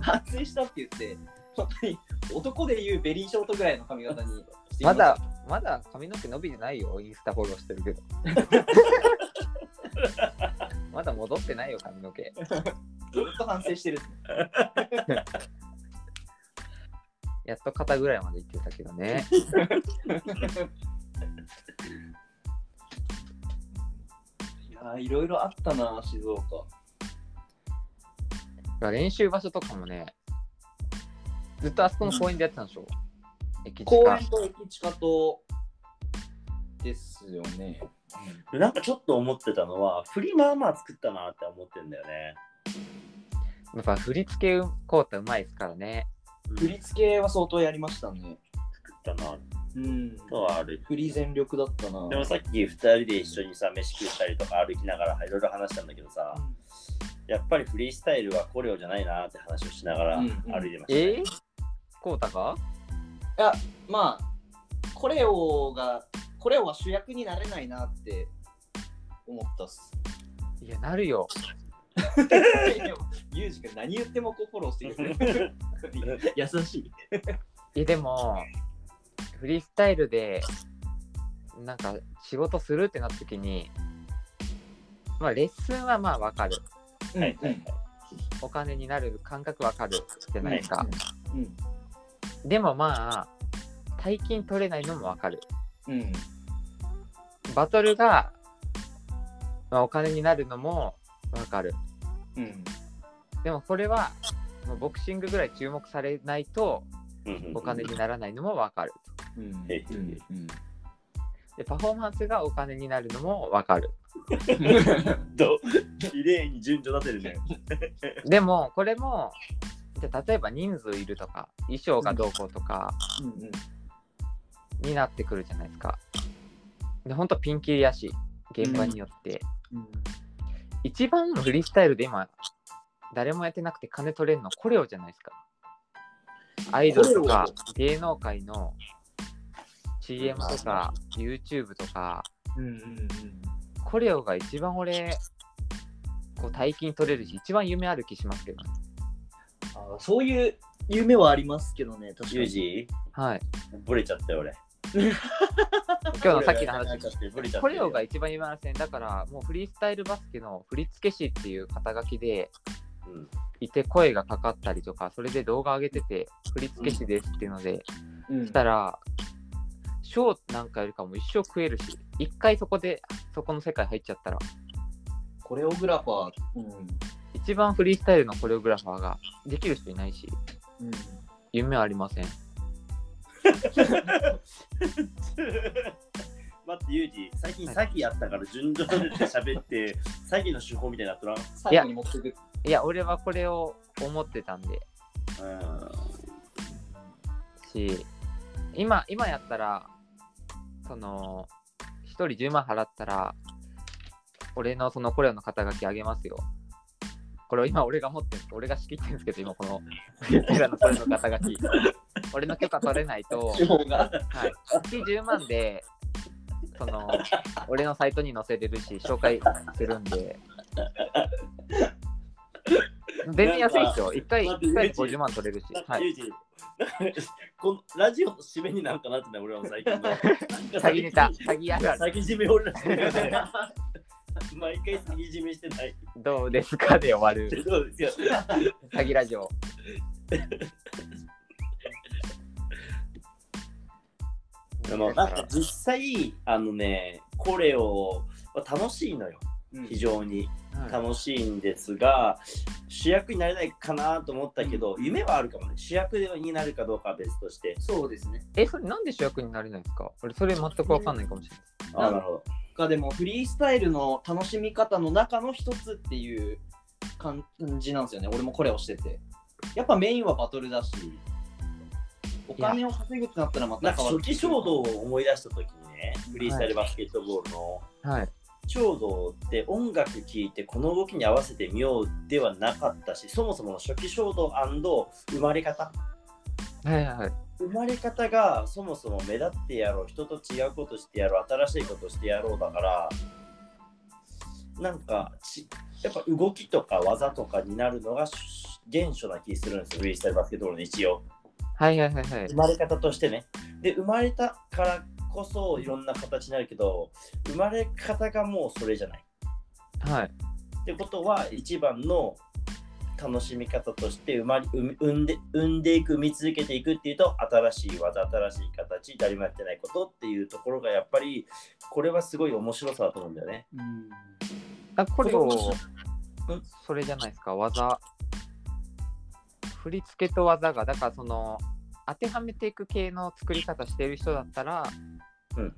反省したって言って、本当に男で言うベリーショートぐらいの髪型にまだ、まだ髪の毛伸びてないよ。インスタフォローしてるけど。まだ戻ってないよ、髪の毛。ずっと反省してる。やっと肩ぐらいまで行ってたけどね。いやーいろいろあったな、静岡。練習場所とかもね、ずっとあそこの公園でやってたんでしょ、駅近公園と駅近とですよね。なんかちょっと思ってたのは、振りまあまあ作ったなって思ってんだよね。やっぱ振り付けコータうまいですからね。振り付けは相当やりましたね。作ったなうん。とはある。振り全力だったな。でもさっき2人で一緒にさ、飯食ったりとか歩きながらいろいろ話したんだけどさ、やっぱりフリースタイルはコレオじゃないなって話をしながらうん歩いてました、ねえ？ー、コータがいや、まあ、これをが、これは主役になれないなって思ったっす。いや、なるよ。ユージが何言ってもこうフォローしてくれる。優しい。え、でも、フリースタイルで、なんか仕事するってなった時に、まあ、レッスンはまあわかる。うんはいはいはい。お金になる感覚わかるじゃないですか。うん。でもまあ、大金取れないのもわかる。うん。バトルが、まあ、お金になるのもわかる。うん。でもこれは、ボクシングぐらい注目されないとうんうんうんお金にならないのもわかる。うん。えうん。で、パフォーマンスがお金になるのもわかる。ど綺麗に順序立てるね。でも、これも、じゃあ例えば人数いるとか、衣装がどうこうとかうん。になってくるじゃないですか。で、ほんとピンキリやし、現場によって。うん。一番フリースタイルで今、誰もやってなくて金取れるのコレオじゃないですか。アイドルとか芸能界の CM とか YouTube とか、うん。うん。コレオが一番俺、こう大金取れるし、一番夢ある気しますけどね。あそういう夢はありますけどね、確かに。ユージはい。ブレちゃったよ俺。今日のさっきの話コレオが一番夢ある線だから、もうフリースタイルバスケの振付師っていう肩書きでうんいて声がかかったりとか、それで動画上げてて、振付師ですっていうので、うんしたら、ショーなんかよりかも一生食えるし、一回そこで、そこの世界入っちゃったら、コレオグラファー。うん。一番フリースタイルのコレオグラファーができる人いないし、うん。夢はありません。待ってユージ最近詐欺やったから順序立てて喋って 詐欺の手法みたいになったら最後に持ってく。いや、俺はこれを思ってたんで、し、今、今やったら、その、一人10万払ったら、俺のそのコレオの肩書きあげますよ。これを今俺が持って俺が仕切ってるんですけど、今こののコレオの肩書き。俺の許可取れないと。はい、月10万で、その、俺のサイトに載せれるし、紹介するんで。全然安いですよ。1回、一回で50万取れるし。はい。このラジオの締めになんかなってない俺らも最近の。詐欺ネタ、詐欺ある。詐欺締め俺ら。毎回詐欺締めしてない。どうですかで終わる。そうですよ。詐欺ラジオ。でもなんか実際あのねこれを楽しいのよ非常にはい楽しいんですが、主役になれないかなと思ったけど、夢はあるかもね主役になるかどうかは別としてそうですね。え、それなんで主役になれないんですか？俺、それ全くわかんないかもしれない。あなるほどがでもフリースタイルの楽しみ方の中の一つっていう感じなんですよね。俺もこれをしてて。やっぱメインはバトルだし、お金を稼ぐってなったらまた初期衝動を思い出した時にねフリースタイルバスケットボールのはい。衝動って音楽聴いてこの動きに合わせてみようではなかったしそもそもの初期衝動生まれ方はいはいはい。生まれ方がそもそも目立ってやろう人と違うことしてやろう新しいことしてやろうだからなんかちやっぱ動きとか技とかになるのが原初な気するんですよフリースタイルバスケットボールの一応はいはいはいはい生。まれ方としてねで生まれたからこそいろんな形になるけど生まれ方がもうそれじゃないはい。ってことは一番の楽しみ方として生まれ生生んで生んでいく生み続けていくっていうと新しい技新しい形誰もやってないことっていうところがやっぱりこれはすごい面白さだと思うんだよね。うんあ、これをうん、それじゃないですか、技。振り付けと技が、だからその、当てはめていく系の作り方してる人だったら、うんうん、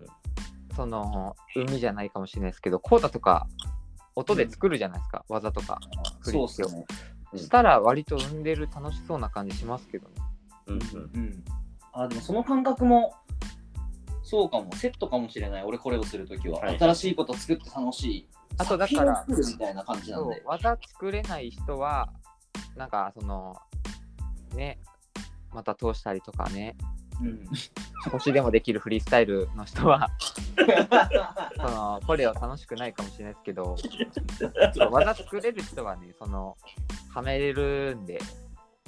その、海じゃないかもしれないですけど、コーダとか、音で作るじゃないですか、技とか。振り付けを。そうしたら割と生んでる楽しそうな感じしますけどね。うんうんうん。あ、でもその感覚も、そうかも。セットかもしれない。俺これをするときは、はい新しいこと作って楽しい。あとだからみたいな感じなんそうで。技作れない人はなんかそのねまた通したりとかねうん。少しでもできるフリースタイルの人は そのこれを楽しくないかもしれないですけど 技作れる人はねそのはめれるんで。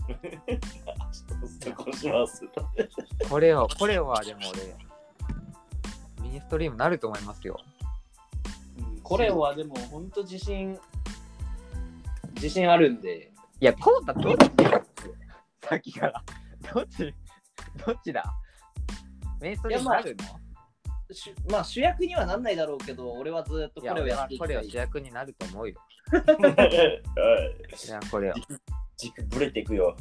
これをこれはでも俺ミニストリームなると思いますよ。うんこれはでも本当自信自信あるんで。いやこうたどっちさっきから。どっちどっちだ？メインストリームなるの？しまあ主役にはなんないだろうけど俺はずっとこれをやっていきたはこれはい主役になると思うよはいいやこれを軸ぶれていくよ。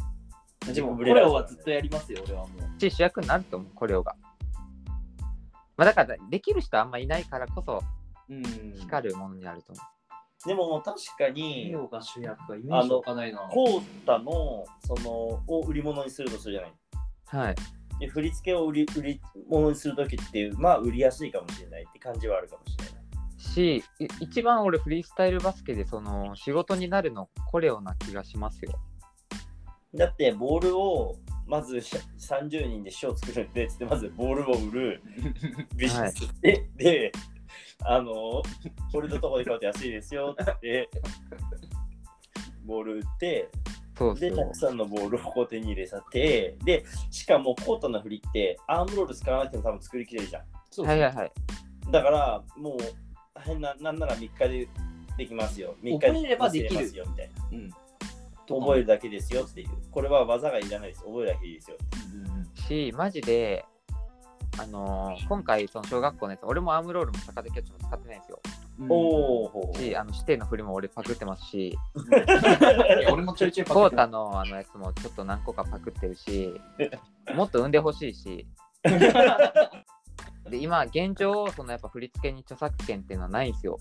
でもこれだれはずっとやりますよ俺はもうし主役になると思う、これをが。まあ、だから、できる人あんまいないからこそ、うん光るものになると思でも確かにが主役かイメージ湧かないなコータのそのを売り物にするとするじゃない。う。はい。で振り付けを売り売り物にするときっていうまあ売りやすいかもしれないって感じはあるかもしれない。し、い一番俺、フリースタイルバスケで、その、仕事になるの、コレオな気がしますよ。だってボールをまず30人で賞作るんでつってまずボールを売る ビジネス で、であのこれのとこで買うと安いですよってボール売ってそうそうでたくさんのボールをこう手に入れさてでしかもコートの振りってアームロール使わなくても多分作りきれるじゃん。そうはいはいはい。だからもう変ななんなら3日でできますよ。3日覚えればできますよみたいな。うん。覚えるだけですよっていう。これは技がいらないです。覚えるだけでいいですよし、マジで、あのー今回、その小学校のやつ、俺もアームロールも逆手キャッチも使ってないんですよ。うん。おおし、あの指定の振りも俺パクってますし、俺もちょいちょいパクってのあのやつもちょっと何個かパクってるし、もっと生んでほしいし、で今、現状、そのやっぱ振り付けに著作権っていうのはないんですよ。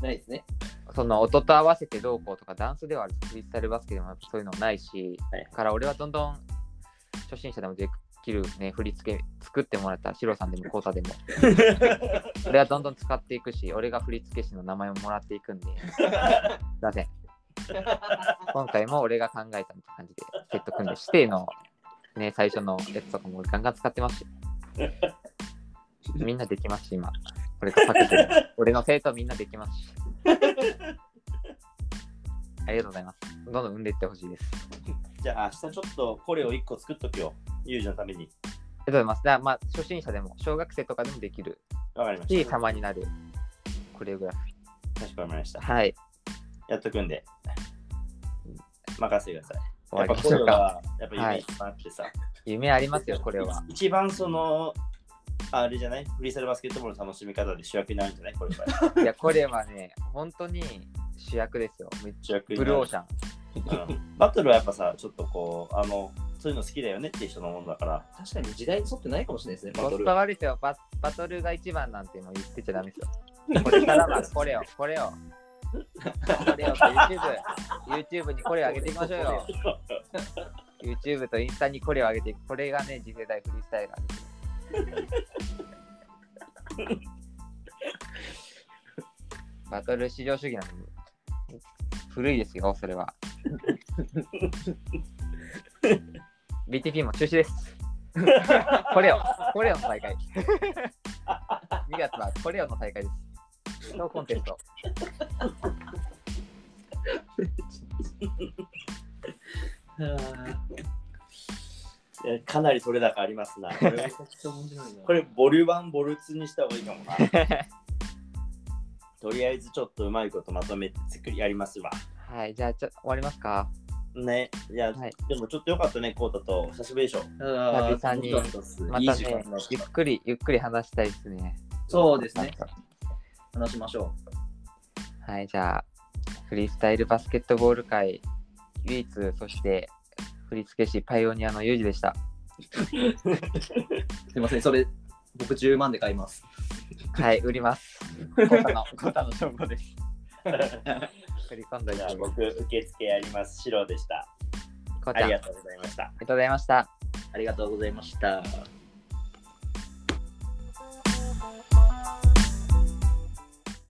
ないですね。その音と合わせてどうこうとかダンスではあるフリースタイルバスケでもそういうのないし、はい。だから俺はどんどん初心者でもできるね、振り付け作ってもらったシロさんでもコータでも。俺はどんどん使っていくし、俺が振り付け師の名前をもらっていくんで、すいません。今回も俺が考えたみたいな感じでセット組んで、指定のね、最初のやつとかもガンガン使ってますし。みんなできますし、今。俺がパクってる。俺の生徒みんなできますし。ありがとうございます。どんどん産んでいってほしいです。じゃあ明日ちょっとこれを1個作っとくよ。ユージのために。ありがとうございます。まあ、初心者でも、小学生とかでもできるわかりまし、した。まになるコレオグラフィかしこまりましたー。。はい。やっとくんで。任せてください。終やっぱこわりましょうか。れは、やっぱ夢あってさ、夢ありますよ、これは。一番その、あれじゃない？フリースタイルバスケットボールの楽しみ方で主役になるんじゃない？これは。いや、これはね、本当に主役ですよ。めっ主役にブルーオーシャン。うんバトルはやっぱさ、ちょっとこう、あの、そういうの好きだよねっていう人のものだから、確かに時代に沿ってないかもしれないですね、バトルコスパ。悪いですよバ。バトルが一番なんてもう言ってちゃダメですよ。これからはこれを、これを。これを YouTube、YouTube にこれを上げていきましょうよ。YouTube とインスタにこれを上げていく。これがね、次世代フリースタイラーです。バトル至上主義なんで、古いですよ、それは。BTP も中止です。これを、これをの大会。2月はこれをの大会です。ノーコンテスト。いやかなり取れ高ありますな。これめちゃくちゃ面白いなこれボリュ1、ボリュ2にした方がいいかもな。とりあえずちょっとうまいことまとめて作りやりますわ。はい、じゃあちょ終わりますか？ね、いや、はいでもちょっとよかったね、コータと久しぶりでしょ。あー久々にまたねゆったくり、ゆっくり話したいですね。そうですね話しましょはい、じゃあ、フリースタイルバスケットボール界唯一、そして振付師パイオニアのユージでした。う。すいません、それ僕10万で買います。はい、売ります。コータの、コータの称号です。振り込んどいてじゃあ僕、受付やります。シロでした。ありがありがとうございました。とうございました。ありがとうございました。